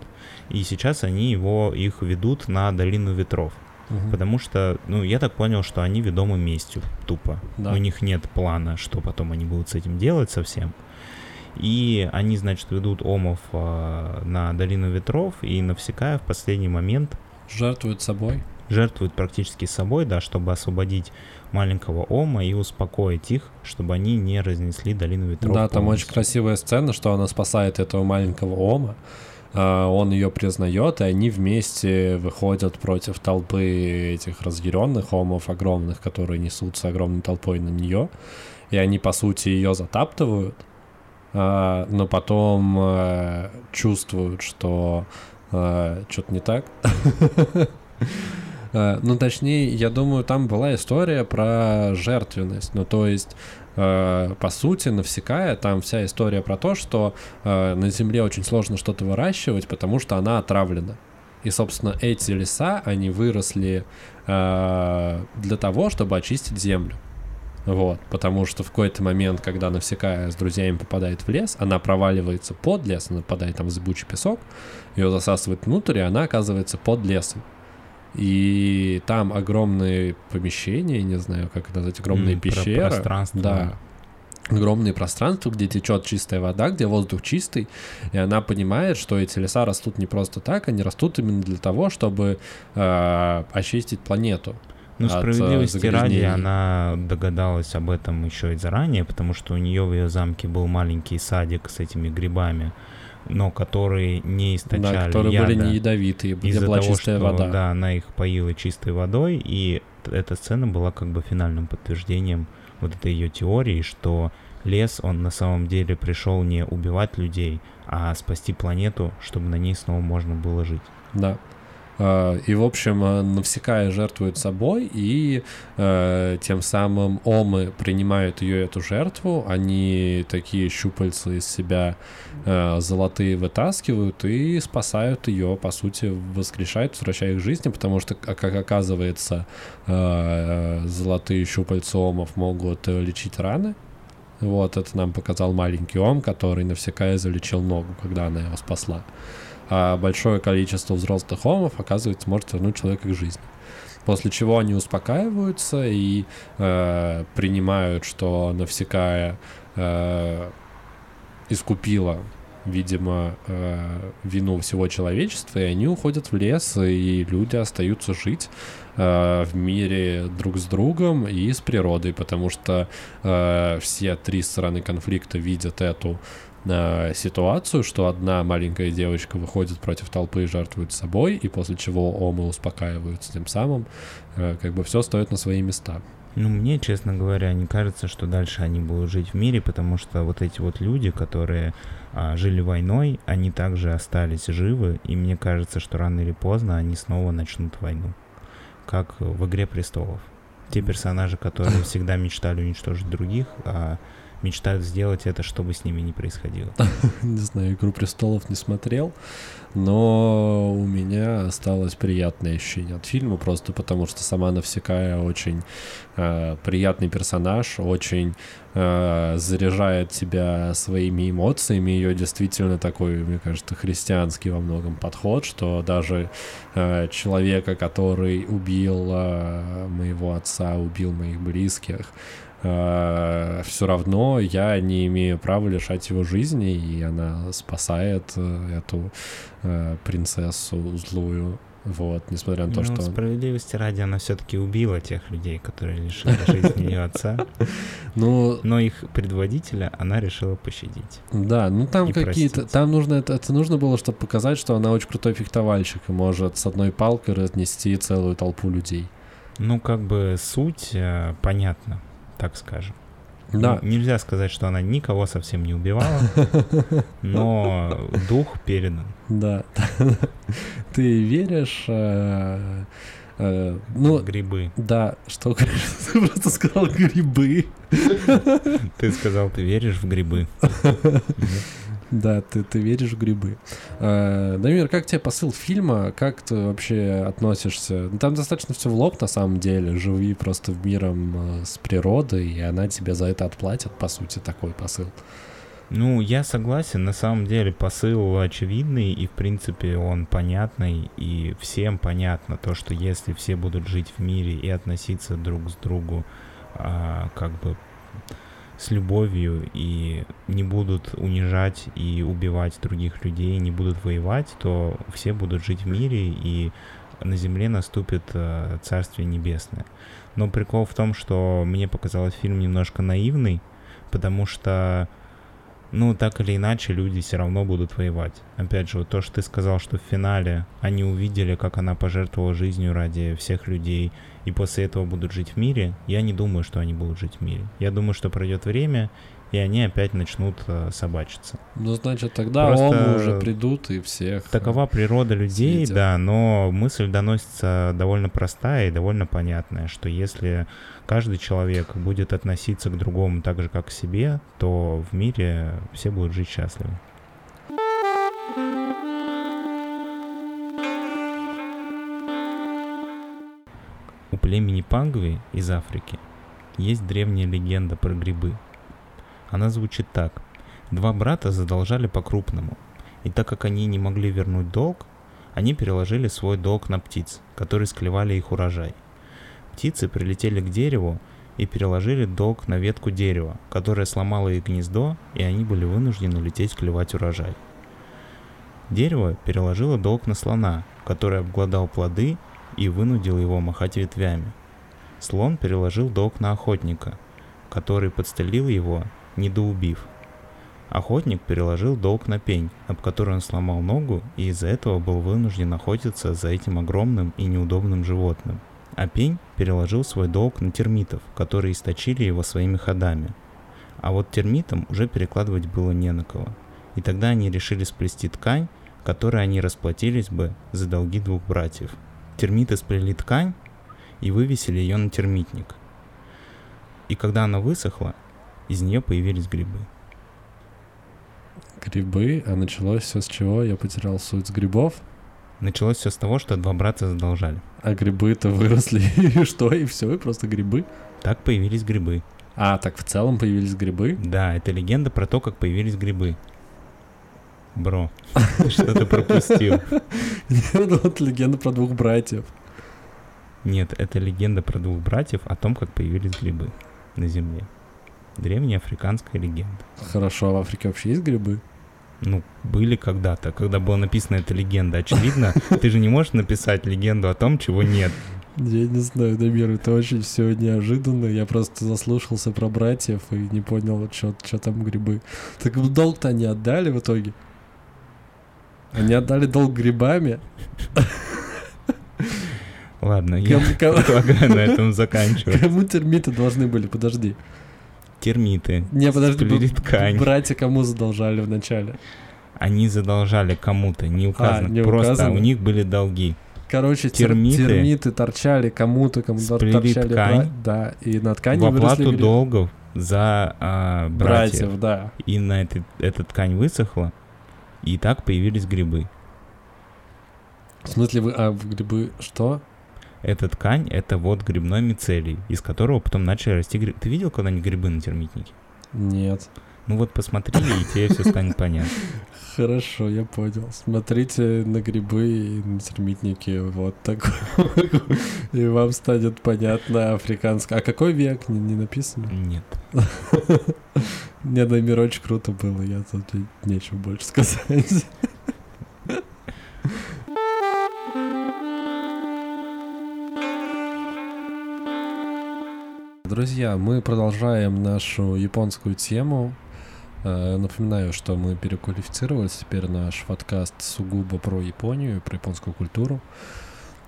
и сейчас они его их ведут на долину ветров. Угу. Потому что, ну, я так понял, что они ведомы местью тупо. Да. У них нет плана, что потом они будут с этим делать совсем. И они, значит, ведут Омов э, на долину ветров, и Навсекая в последний момент... Жертвуют собой. Жертвуют практически собой, да, чтобы освободить маленького Ома и успокоить их, чтобы они не разнесли долину ветров. Да, там очень красивая сцена, что она спасает этого маленького Ома. Uh, он ее признает, и они вместе выходят против толпы этих разъяренных омов огромных, которые несутся огромной толпой на нее. И они, по сути, ее затаптывают, uh, но потом uh, чувствуют, что что-то не так. Э, ну, точнее, я думаю, там была история про жертвенность. Ну, то есть, э, по сути, навсекая, там вся история про то, что э, на Земле очень сложно что-то выращивать, потому что она отравлена. И, собственно, эти леса, они выросли для того, чтобы очистить землю. Вот, потому что в какой-то момент, когда Навсекая с друзьями попадает в лес, она проваливается под лес, она попадает там в зыбучий песок, ее засасывает внутрь, и она оказывается под лесом. И там огромные помещения, не знаю, как это назвать, огромные mm, пещеры. Пространство. Да. Огромные пространства, где течет чистая вода, где воздух чистый, и она понимает, что эти леса растут не просто так, они растут именно для того, чтобы э, очистить планету. Ну, справедливости ради, она догадалась об этом еще и заранее, потому что у нее в ее замке был маленький садик с этими грибами но которые не источали да, которые яда. были не ядовитые, где была того, чистая что, вода. Да, она их поила чистой водой, и эта сцена была как бы финальным подтверждением вот этой ее теории, что лес, он на самом деле пришел не убивать людей, а спасти планету, чтобы на ней снова можно было жить. Да. А, и, в общем, э, Навсекая жертвует собой, и э, тем самым омы принимают ее эту жертву, они такие щупальца из себя э, золотые вытаскивают и спасают ее, по сути, воскрешают, возвращая их к жизни, потому что, как оказывается, э, золотые щупальца омов могут лечить раны, вот, это нам показал маленький Ом, который навсекая залечил ногу, когда она его спасла а большое количество взрослых омов, оказывается, может вернуть человека к жизни. После чего они успокаиваются и э, принимают, что Навсекая э, искупила, видимо, э, вину всего человечества, и они уходят в лес, и люди остаются жить э, в мире друг с другом и с природой, потому что э, все три стороны конфликта видят эту э, ситуацию, что одна маленькая девочка выходит против толпы и жертвует собой, и после чего омы успокаиваются тем самым, э, как бы все стоит на свои места. Ну, мне, честно говоря, не кажется, что дальше они будут жить в мире, потому что вот эти вот люди, которые а, жили войной, они также остались живы, и мне кажется, что рано или поздно они снова начнут войну, как в «Игре престолов». Те персонажи, которые всегда мечтали уничтожить других, а мечтают сделать это, чтобы с ними не происходило. Не знаю, «Игру престолов» не смотрел, но у меня осталось приятное ощущение от фильма, просто потому что сама Навсекая очень э, приятный персонаж, очень э, заряжает тебя своими эмоциями, ее действительно такой, мне кажется, христианский во многом подход, что даже э, человека, который убил э, моего отца, убил моих близких, э, все равно я не имею права лишать его жизни, и она спасает э, эту э, принцессу злую. Вот, несмотря на то, ну, что... справедливости ради, она все-таки убила тех людей, которые лишили жизни ее отца. Ну, Но их предводителя она решила пощадить. да, ну там какие-то... Там нужно... Это, это нужно было, чтобы показать, что она очень крутой фехтовальщик и может с одной палкой разнести целую толпу людей. Ну, как бы суть э, понятна, так скажем. Да. Ну, Нельзя сказать, что она никого совсем не убивала, но дух передан. Да. Ты веришь... э, э, ну, Грибы. да, что ты просто сказал грибы. Ты сказал, ты веришь в грибы. Да, ты, ты веришь в грибы. Э, Дамир, как тебе посыл фильма? Как ты вообще относишься? Ну, Там достаточно все в лоб, на самом деле. Живи просто в миром э, с природой, и она тебе за это отплатит, по сути, такой посыл. Ну, я согласен, на самом деле посыл очевидный, и в принципе он понятный, и всем понятно то, что если все будут жить в мире и относиться друг к другу а, как бы с любовью и не будут унижать и убивать других людей, не будут воевать, то все будут жить в мире и на земле наступит э, Царствие Небесное. Но прикол в том, что мне показалось фильм немножко наивный, потому что ну, так или иначе, люди все равно будут воевать. Опять же, вот то, что ты сказал, что в финале они увидели, как она пожертвовала жизнью ради всех людей, и после этого будут жить в мире, я не думаю, что они будут жить в мире. Я думаю, что пройдет время, и они опять начнут э, собачиться. Ну, значит, тогда Просто омы уже придут и всех... э, Такова природа людей, Съедят. да, но мысль доносится довольно простая и довольно понятная, что если каждый человек будет относиться к другому так же, как к себе, то в мире все будут жить счастливо. Племени Пангви из Африки есть древняя легенда про грибы. Она звучит так. Два брата задолжали по-крупному, и так как они не могли вернуть долг, они переложили свой долг на птиц, которые склевали их урожай. Птицы прилетели к дереву и переложили долг на ветку дерева, которая сломала их гнездо, и они были вынуждены лететь клевать урожай. Дерево переложило долг на слона, который обглодал плоды и вынудил его махать ветвями. Слон переложил долг на охотника, который подстрелил его, недоубив. Охотник переложил долг на пень, об который он сломал ногу и из-за этого был вынужден охотиться за этим огромным и неудобным животным. А пень переложил свой долг на термитов, которые источили его своими ходами. А вот термитам уже перекладывать было не на кого. И тогда они решили сплести ткань, которой они расплатились бы за долги двух братьев. Термиты сплели ткань и вывесили ее на термитник. И когда она высохла, из нее появились грибы. Грибы, а началось все с чего? Я потерял суть с грибов. Началось все с того, что два брата задолжали. А грибы-то выросли, и что, и все, и просто грибы. Так появились грибы. А, так в целом появились грибы? Да, это легенда про то, как появились грибы. Бро, ты что-то пропустил. Это вот легенда про двух братьев. Нет, это легенда про двух братьев о том, как появились грибы на Земле. Древняя африканская легенда. Хорошо, а в Африке вообще есть грибы? Ну, были когда-то, когда была написана эта легенда. Очевидно, ты же не можешь написать легенду о том, чего нет. Я не знаю, Дамир, это очень все неожиданно. Я просто заслушался про братьев и не понял, что там грибы. Так долг-то они отдали в итоге? Они отдали долг грибами? Ладно, я предлагаю на этом заканчивать. Кому термиты должны были? Подожди. Термиты. Не, подожди, ткань. братья кому задолжали вначале? Они задолжали кому-то, не указано. А, не Просто указано? у них были долги. Короче, термиты, Термиты торчали кому-то, кому-то сплели торчали. ткань. Да, и на ткани в оплату выросли долгов за а, братьев. братьев, да. И на этой, эта ткань высохла, и так появились грибы. В смысле, вы, а в грибы что? Эта ткань — это вот грибной мицелий, из которого потом начали расти грибы. Ты видел когда-нибудь грибы на термитнике? Нет. Ну вот посмотри, и тебе все станет понятно. Хорошо, я понял. Смотрите на грибы и на термитники вот такой. И вам станет понятно африканское. А какой век? Не, не написано? Нет. Не, на мир очень круто было. Я тут нечего больше сказать. Друзья, мы продолжаем нашу японскую тему. Э, Напоминаю, что мы переквалифицировались. Теперь наш подкаст сугубо про Японию, про японскую культуру.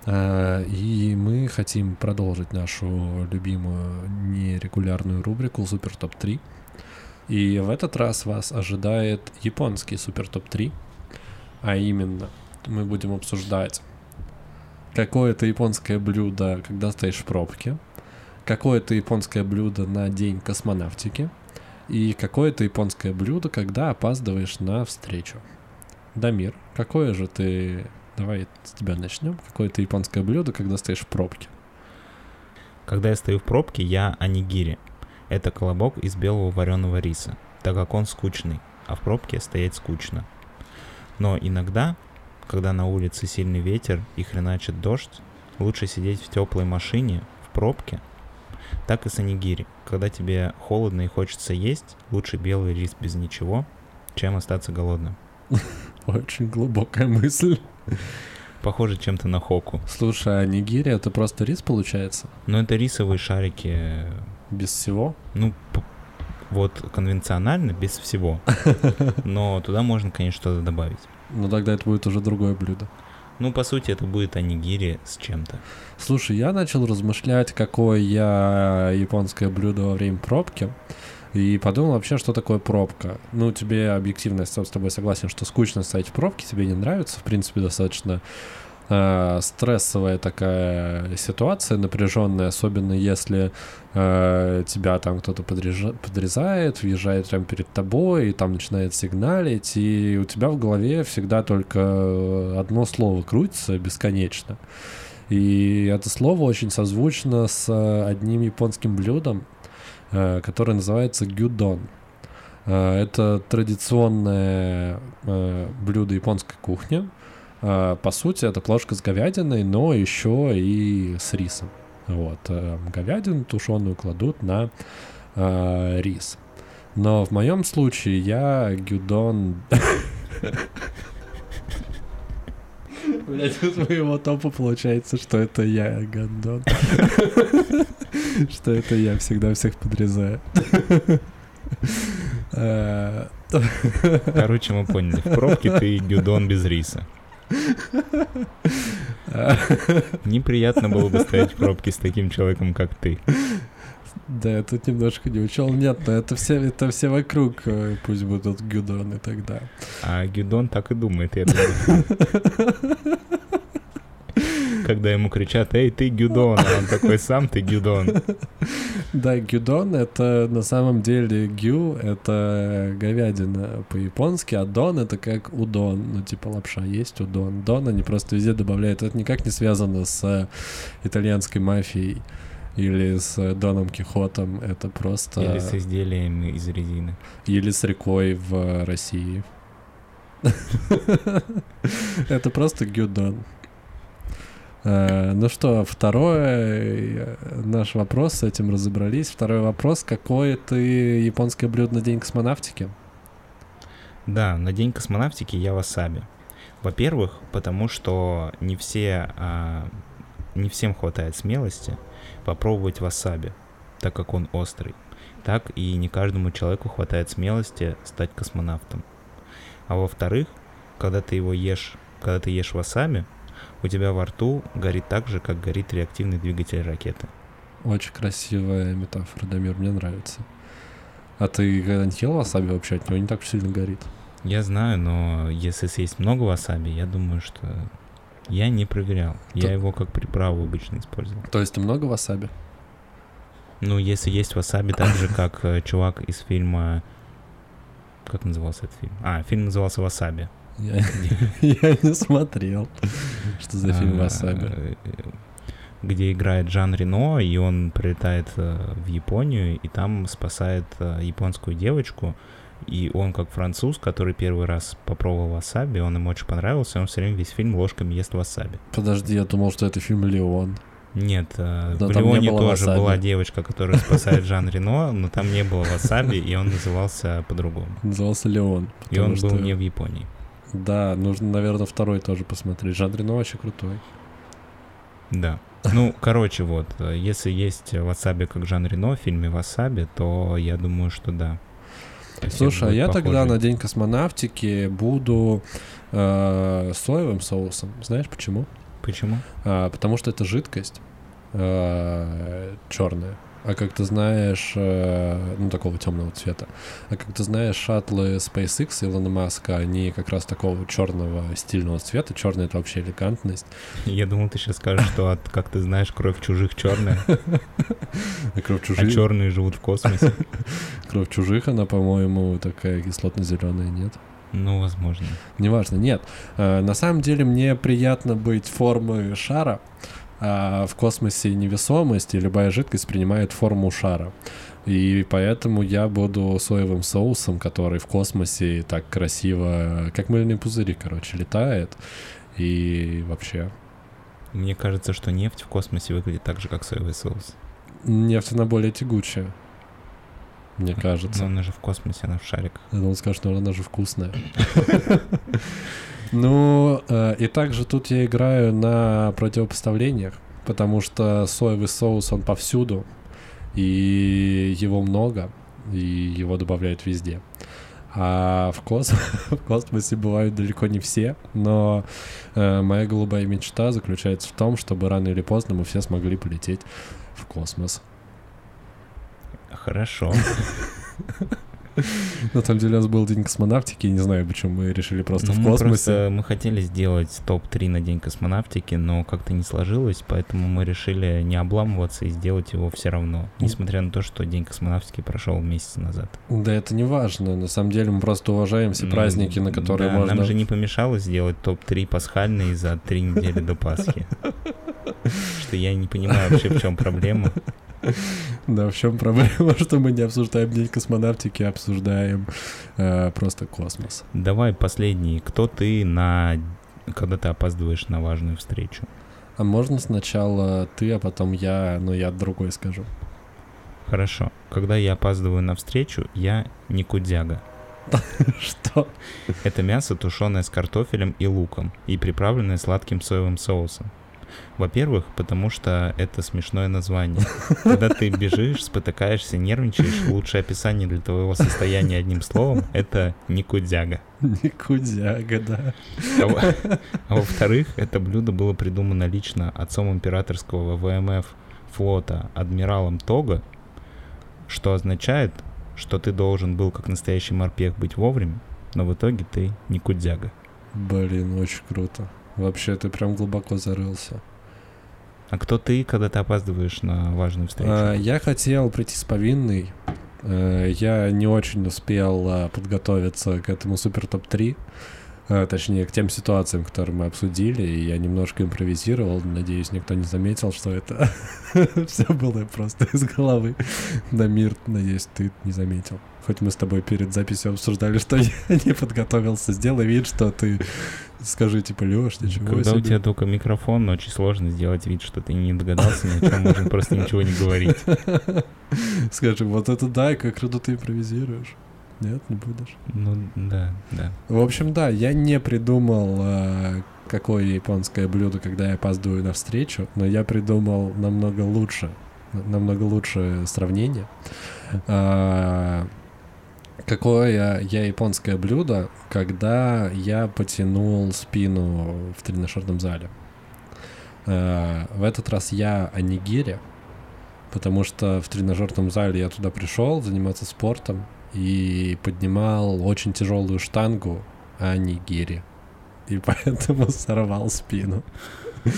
Э, И мы хотим продолжить нашу любимую нерегулярную рубрику Супер Топ 3. И в этот раз вас ожидает японский Супер Топ 3. А именно, мы будем обсуждать какое-то японское блюдо, когда стоишь в пробке, какое-то японское блюдо на день космонавтики и какое-то японское блюдо, когда опаздываешь на встречу. Дамир, какое же ты... Давай с тебя начнем. Какое-то японское блюдо, когда стоишь в пробке. Когда я стою в пробке, я анигири. Это колобок из белого вареного риса, так как он скучный, а в пробке стоять скучно. Но иногда, когда на улице сильный ветер и хреначит дождь, лучше сидеть в теплой машине, в пробке. Так и с анигири. Когда тебе холодно и хочется есть, лучше белый рис без ничего, чем остаться голодным. Очень глубокая мысль. Похоже чем-то на хоку. Слушай, а нигири это просто рис получается? Но это рисовые шарики, Без всего? ну, вот конвенционально, без всего. Но туда можно, конечно, что-то добавить. Ну тогда это будет уже другое блюдо. Ну, по сути, это будет анигири с чем-то. Слушай, я начал размышлять, какое я японское блюдо во время пробки. И подумал вообще, что такое пробка. Ну, тебе объективно, я с тобой согласен, что скучно стоять в пробке, тебе не нравится. В принципе, достаточно э, стрессовая такая ситуация, напряженная, особенно если э, тебя там кто-то подрежа- подрезает, въезжает прямо перед тобой, и там начинает сигналить, и у тебя в голове всегда только одно слово крутится бесконечно. И это слово очень созвучно с одним японским блюдом, э, которое называется гюдон. Э, Это традиционное э, блюдо японской кухни. Э, По сути, это плошка с говядиной, но еще и с рисом. Вот. э, Говядину тушеную кладут на э, рис. Но в моем случае я гюдон... Блять, из моего топа получается, что это я гандон. Что это я всегда всех подрезаю. Э, Короче, мы поняли. В пробке ты гюдон без риса. Неприятно было бы стоять в пробке с таким человеком, как ты. Да, я тут немножко не учел. Нет, но это все, это все вокруг, э, пусть будут гюдоны тогда. А гюдон так и думает, я думаю. Когда ему кричат, эй, ты гюдон, а он такой, сам ты гюдон. Да, гюдон это на самом деле гю, это говядина по-японски, а дон это как удон, ну типа лапша есть удон. Дон они просто везде добавляют, это никак не связано с э, итальянской мафией или с э, Доном Кихотом, это просто... Или с изделиями из резины. Или с рекой в России. Это просто гюдон. Э, Ну что, второй э, наш вопрос, с этим разобрались. Второй вопрос, какое ты японское блюдо на День космонавтики? Да, на День космонавтики я васаби. Во-первых, потому что не все, а, не всем хватает смелости попробовать васаби, так как он острый. Так и не каждому человеку хватает смелости стать космонавтом. А во-вторых, когда ты его ешь, когда ты ешь васаби, у тебя во рту горит так же, как горит реактивный двигатель ракеты. Очень красивая метафора, Дамир, мне нравится. А ты когда-нибудь ел васаби вообще? От него не так сильно горит. Я знаю, но если съесть много васаби, я думаю, что я не проверял. Я То- его как приправу обычно использовал. То есть много васаби? Ну, если есть васаби, так же, как э, чувак из фильма... Как назывался этот фильм? А, фильм назывался «Васаби». Я, я не смотрел. Что за фильм А, васаби? э, Где играет Жан Рено, и он прилетает э, в Японию, и там спасает э, японскую девочку. И он, как француз, который первый раз попробовал васаби, он ему очень понравился, и он все время весь фильм ложками ест васаби. Подожди, я думал, что это фильм Леон. Нет, э, Да в Леоне тоже васаби. была девочка, которая спасает Жан Рено, но там не было васаби, и он назывался по-другому. Назывался Леон. И он был не в Японии. Да, нужно, наверное, второй тоже посмотреть. Жан Рено вообще крутой. Да. Ну, короче, вот, э, если есть васаби как Жан Рено в фильме «Васаби», то я думаю, что да. Слушай, а я тогда похожий. на День космонавтики буду э, соевым соусом. Знаешь почему? Почему? А, потому что это жидкость черная. А как ты знаешь, э, ну такого темного цвета. А как ты знаешь, шаттлы SpaceX Илона Маска, они как раз такого черного стильного цвета. Черный это вообще элегантность. Я думал, ты сейчас скажешь, что, от, как ты знаешь, кровь чужих черная, А кровь а чужих, черные живут в космосе. кровь чужих, она, по-моему, такая кислотно-зеленая, нет? Ну, возможно. Неважно, нет. Э, На самом деле мне приятно быть формы шара. А в космосе невесомость и любая жидкость принимает форму шара. И поэтому я буду соевым соусом, который в космосе так красиво, как мыльный пузыри, короче, летает. И вообще. Мне кажется, что нефть в космосе выглядит так же, как соевый соус. Нефть, она более тягучая. Мне Но кажется. она же в космосе, она в шариках. Я думал, скажешь, что она же вкусная. Ну, э, и также тут я играю на противопоставлениях, потому что соевый соус, он повсюду, и его много, и его добавляют везде. А в, кос... в космосе бывают далеко не все, но э, моя голубая мечта заключается в том, чтобы рано или поздно мы все смогли полететь в космос. Хорошо. На самом деле у нас был день космонавтики, не знаю, почему мы решили просто в космосе. мы хотели сделать топ-3 на День космонавтики, но как-то не сложилось, поэтому мы решили не обламываться и сделать его все равно, несмотря на то, что День космонавтики прошел месяц назад. Да это не важно. На самом деле мы просто уважаем все Ну, праздники, на которые можно... Нам же не помешало сделать топ-3 пасхальные за три недели до Пасхи. Что я не понимаю вообще, в чем проблема. Да, в чем проблема, что мы не обсуждаем День космонавтики, а обсуждаем э, просто космос. Давай последний. Кто ты на... когда ты опаздываешь на важную встречу? А можно сначала ты, а потом я, но я другой скажу. Хорошо. Когда я опаздываю на встречу, я не кудяга. Что? Это мясо, тушеное с картофелем и луком, и приправленное сладким соевым соусом. Во-первых, потому что это смешное название. Когда ты бежишшь, спотыкаешься, нервничаешь, лучшее описание для твоего состояния одним словом — это никудяга. Никудяга, да. А во- а во-вторых, это блюдо было придумано лично отцом императорского ВМФ флота адмиралом Тога, что означает, что ты должен был как настоящий морпех быть вовремя, но в итоге ты никудяга. Блин, очень круто. Вообще, ты прям глубоко зарылся. А кто ты, когда ты опаздываешь на важную встречу? А, я хотел прийти с повинной. Э, Я не очень успел а, подготовиться к этому супер топ-3. Э, точнее, к тем ситуациям, которые мы обсудили, и я немножко импровизировал. Надеюсь, никто не заметил, что это все было просто из головы. На мир, надеюсь, ты не заметил. Хоть мы с тобой перед записью обсуждали, что я не подготовился. Сделай вид, что ты скажи, типа, Лёш, ты чего Когда себе? у тебя только микрофон, очень сложно сделать вид, что ты не догадался ни о чем, можно просто ничего не говорить. Скажи, вот это да, как круто ты импровизируешь. Нет, не будешь. Ну, да, да. В общем, да, я не придумал, э, какое японское блюдо, когда я опаздываю на встречу, но я придумал намного лучше, намного лучше сравнение. Какое я японское блюдо, когда я потянул спину в тренажерном зале? А, В этот раз я анигири, потому что в тренажерном зале я туда пришел заниматься спортом и поднимал очень тяжелую штангу анигири. И поэтому сорвал спину.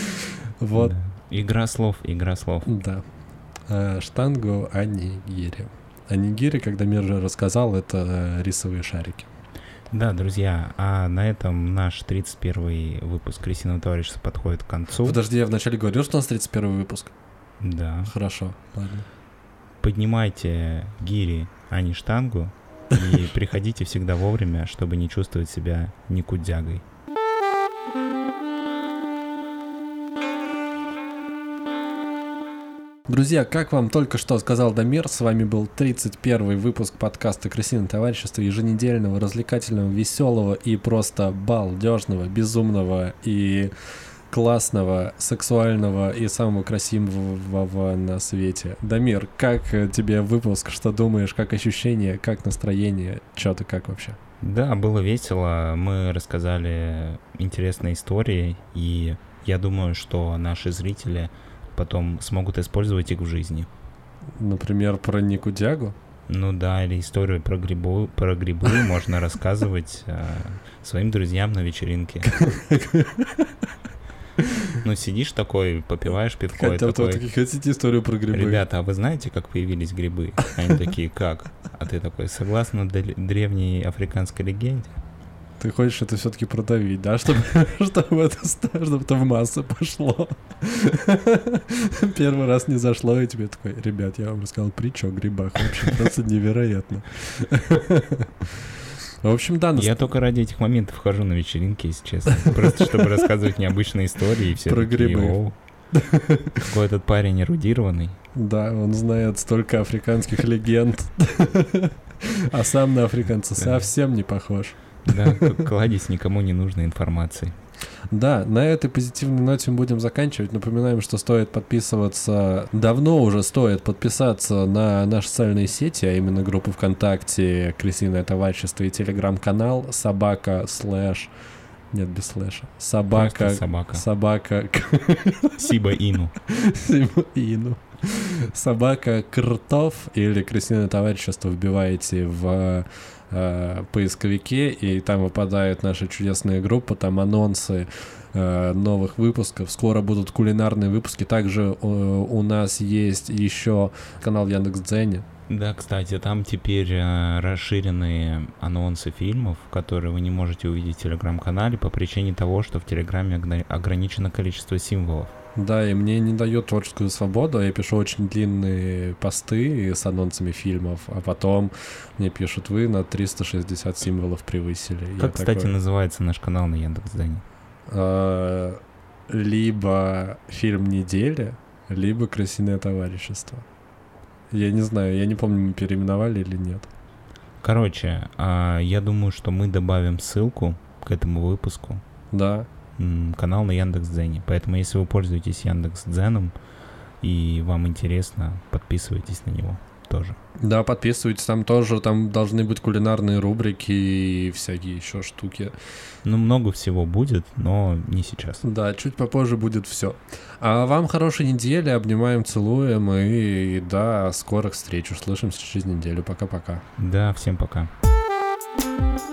Вот. Игра слов, игра слов. да. А, Штангу анигири. Анигири, когда Мир рассказал, это э, рисовые шарики. Да, друзья, а на этом наш 31 выпуск Крестиного товарищества подходит к концу. Подожди, я вначале говорил, что у нас 31 выпуск. Да. Хорошо, ладно. Поднимайте гири, а не штангу. И приходите всегда вовремя, чтобы не чувствовать себя никудягой. Друзья, как вам только что сказал Дамир, с вами был 31 выпуск подкаста «Крысиное товарищество», еженедельного, развлекательного, веселого и просто балдежного, безумного и классного, сексуального и самого красивого на свете. Дамир, как тебе выпуск, что думаешь, как ощущения, как настроение, что ты как вообще? Да, было весело. Мы рассказали интересные истории, и я думаю, что наши зрители потом смогут использовать их в жизни. Например, про Никудягу? Ну да, или историю про грибы, про грибы можно рассказывать э, своим друзьям на вечеринке. Ну, сидишь такой, попиваешь пивко и такой, такие, хотите историю про грибы? ребята, а вы знаете, как появились грибы? Они такие, как? А ты такой, согласно древней африканской легенде, Ты хочешь это все-таки продавить, да, чтобы, чтобы это, чтобы это в массы пошло. Первый раз не зашло, и тебе такой, ребят, я вам рассказал притчу о грибах, вообще просто невероятно. В общем, да, Я только ради этих моментов хожу на вечеринки, если честно. Просто чтобы рассказывать необычные истории и все Про такие, грибы. «Оу, Какой этот парень эрудированный. да, он знает столько африканских легенд, а сам на африканца совсем не похож. Да, кладезь никому не нужной информации. Да, на этой позитивной ноте мы будем заканчивать. Напоминаем, что стоит подписываться, давно уже стоит подписаться на наши социальные сети, а именно группу ВКонтакте, Крысиное товарищество и телеграм-канал собака слэш, нет, без слэша, собака, Просто собака. собака, Сиба Ину. Ину. Собака Кртов или Крысиное товарищество вбиваете в э, поисковике, и там выпадает наша чудесная группа, там анонсы э, новых выпусков. Скоро будут кулинарные выпуски. Также э, у нас есть еще канал Яндекс.Дзене. Да, кстати, там теперь э, расширенные анонсы фильмов, которые вы не можете увидеть в телеграм-канале по причине того, что в телеграме ограничено количество символов. Да, и мне не дает творческую свободу. Я пишу очень длинные посты с анонсами фильмов, а потом мне пишут, вы на 360 символов превысили. Я Как, кстати, такой, называется наш канал на Яндекс.Дзене? э, либо фильм недели, либо крысиное товарищество. Я не знаю, я не помню, мы переименовали или нет. Короче, а, я думаю, что мы добавим ссылку к этому выпуску. Да, канал на Яндекс.Дзене. Поэтому, если вы пользуетесь Яндекс.Дзеном и вам интересно, подписывайтесь на него тоже. да, подписывайтесь, там тоже, там должны быть кулинарные рубрики и всякие еще штуки. Ну, много всего будет, но не сейчас. Да, чуть попозже будет все. А вам хорошей недели, обнимаем, целуем и, до скорых встреч. Услышимся через неделю. Пока-пока. Да, всем пока. Thank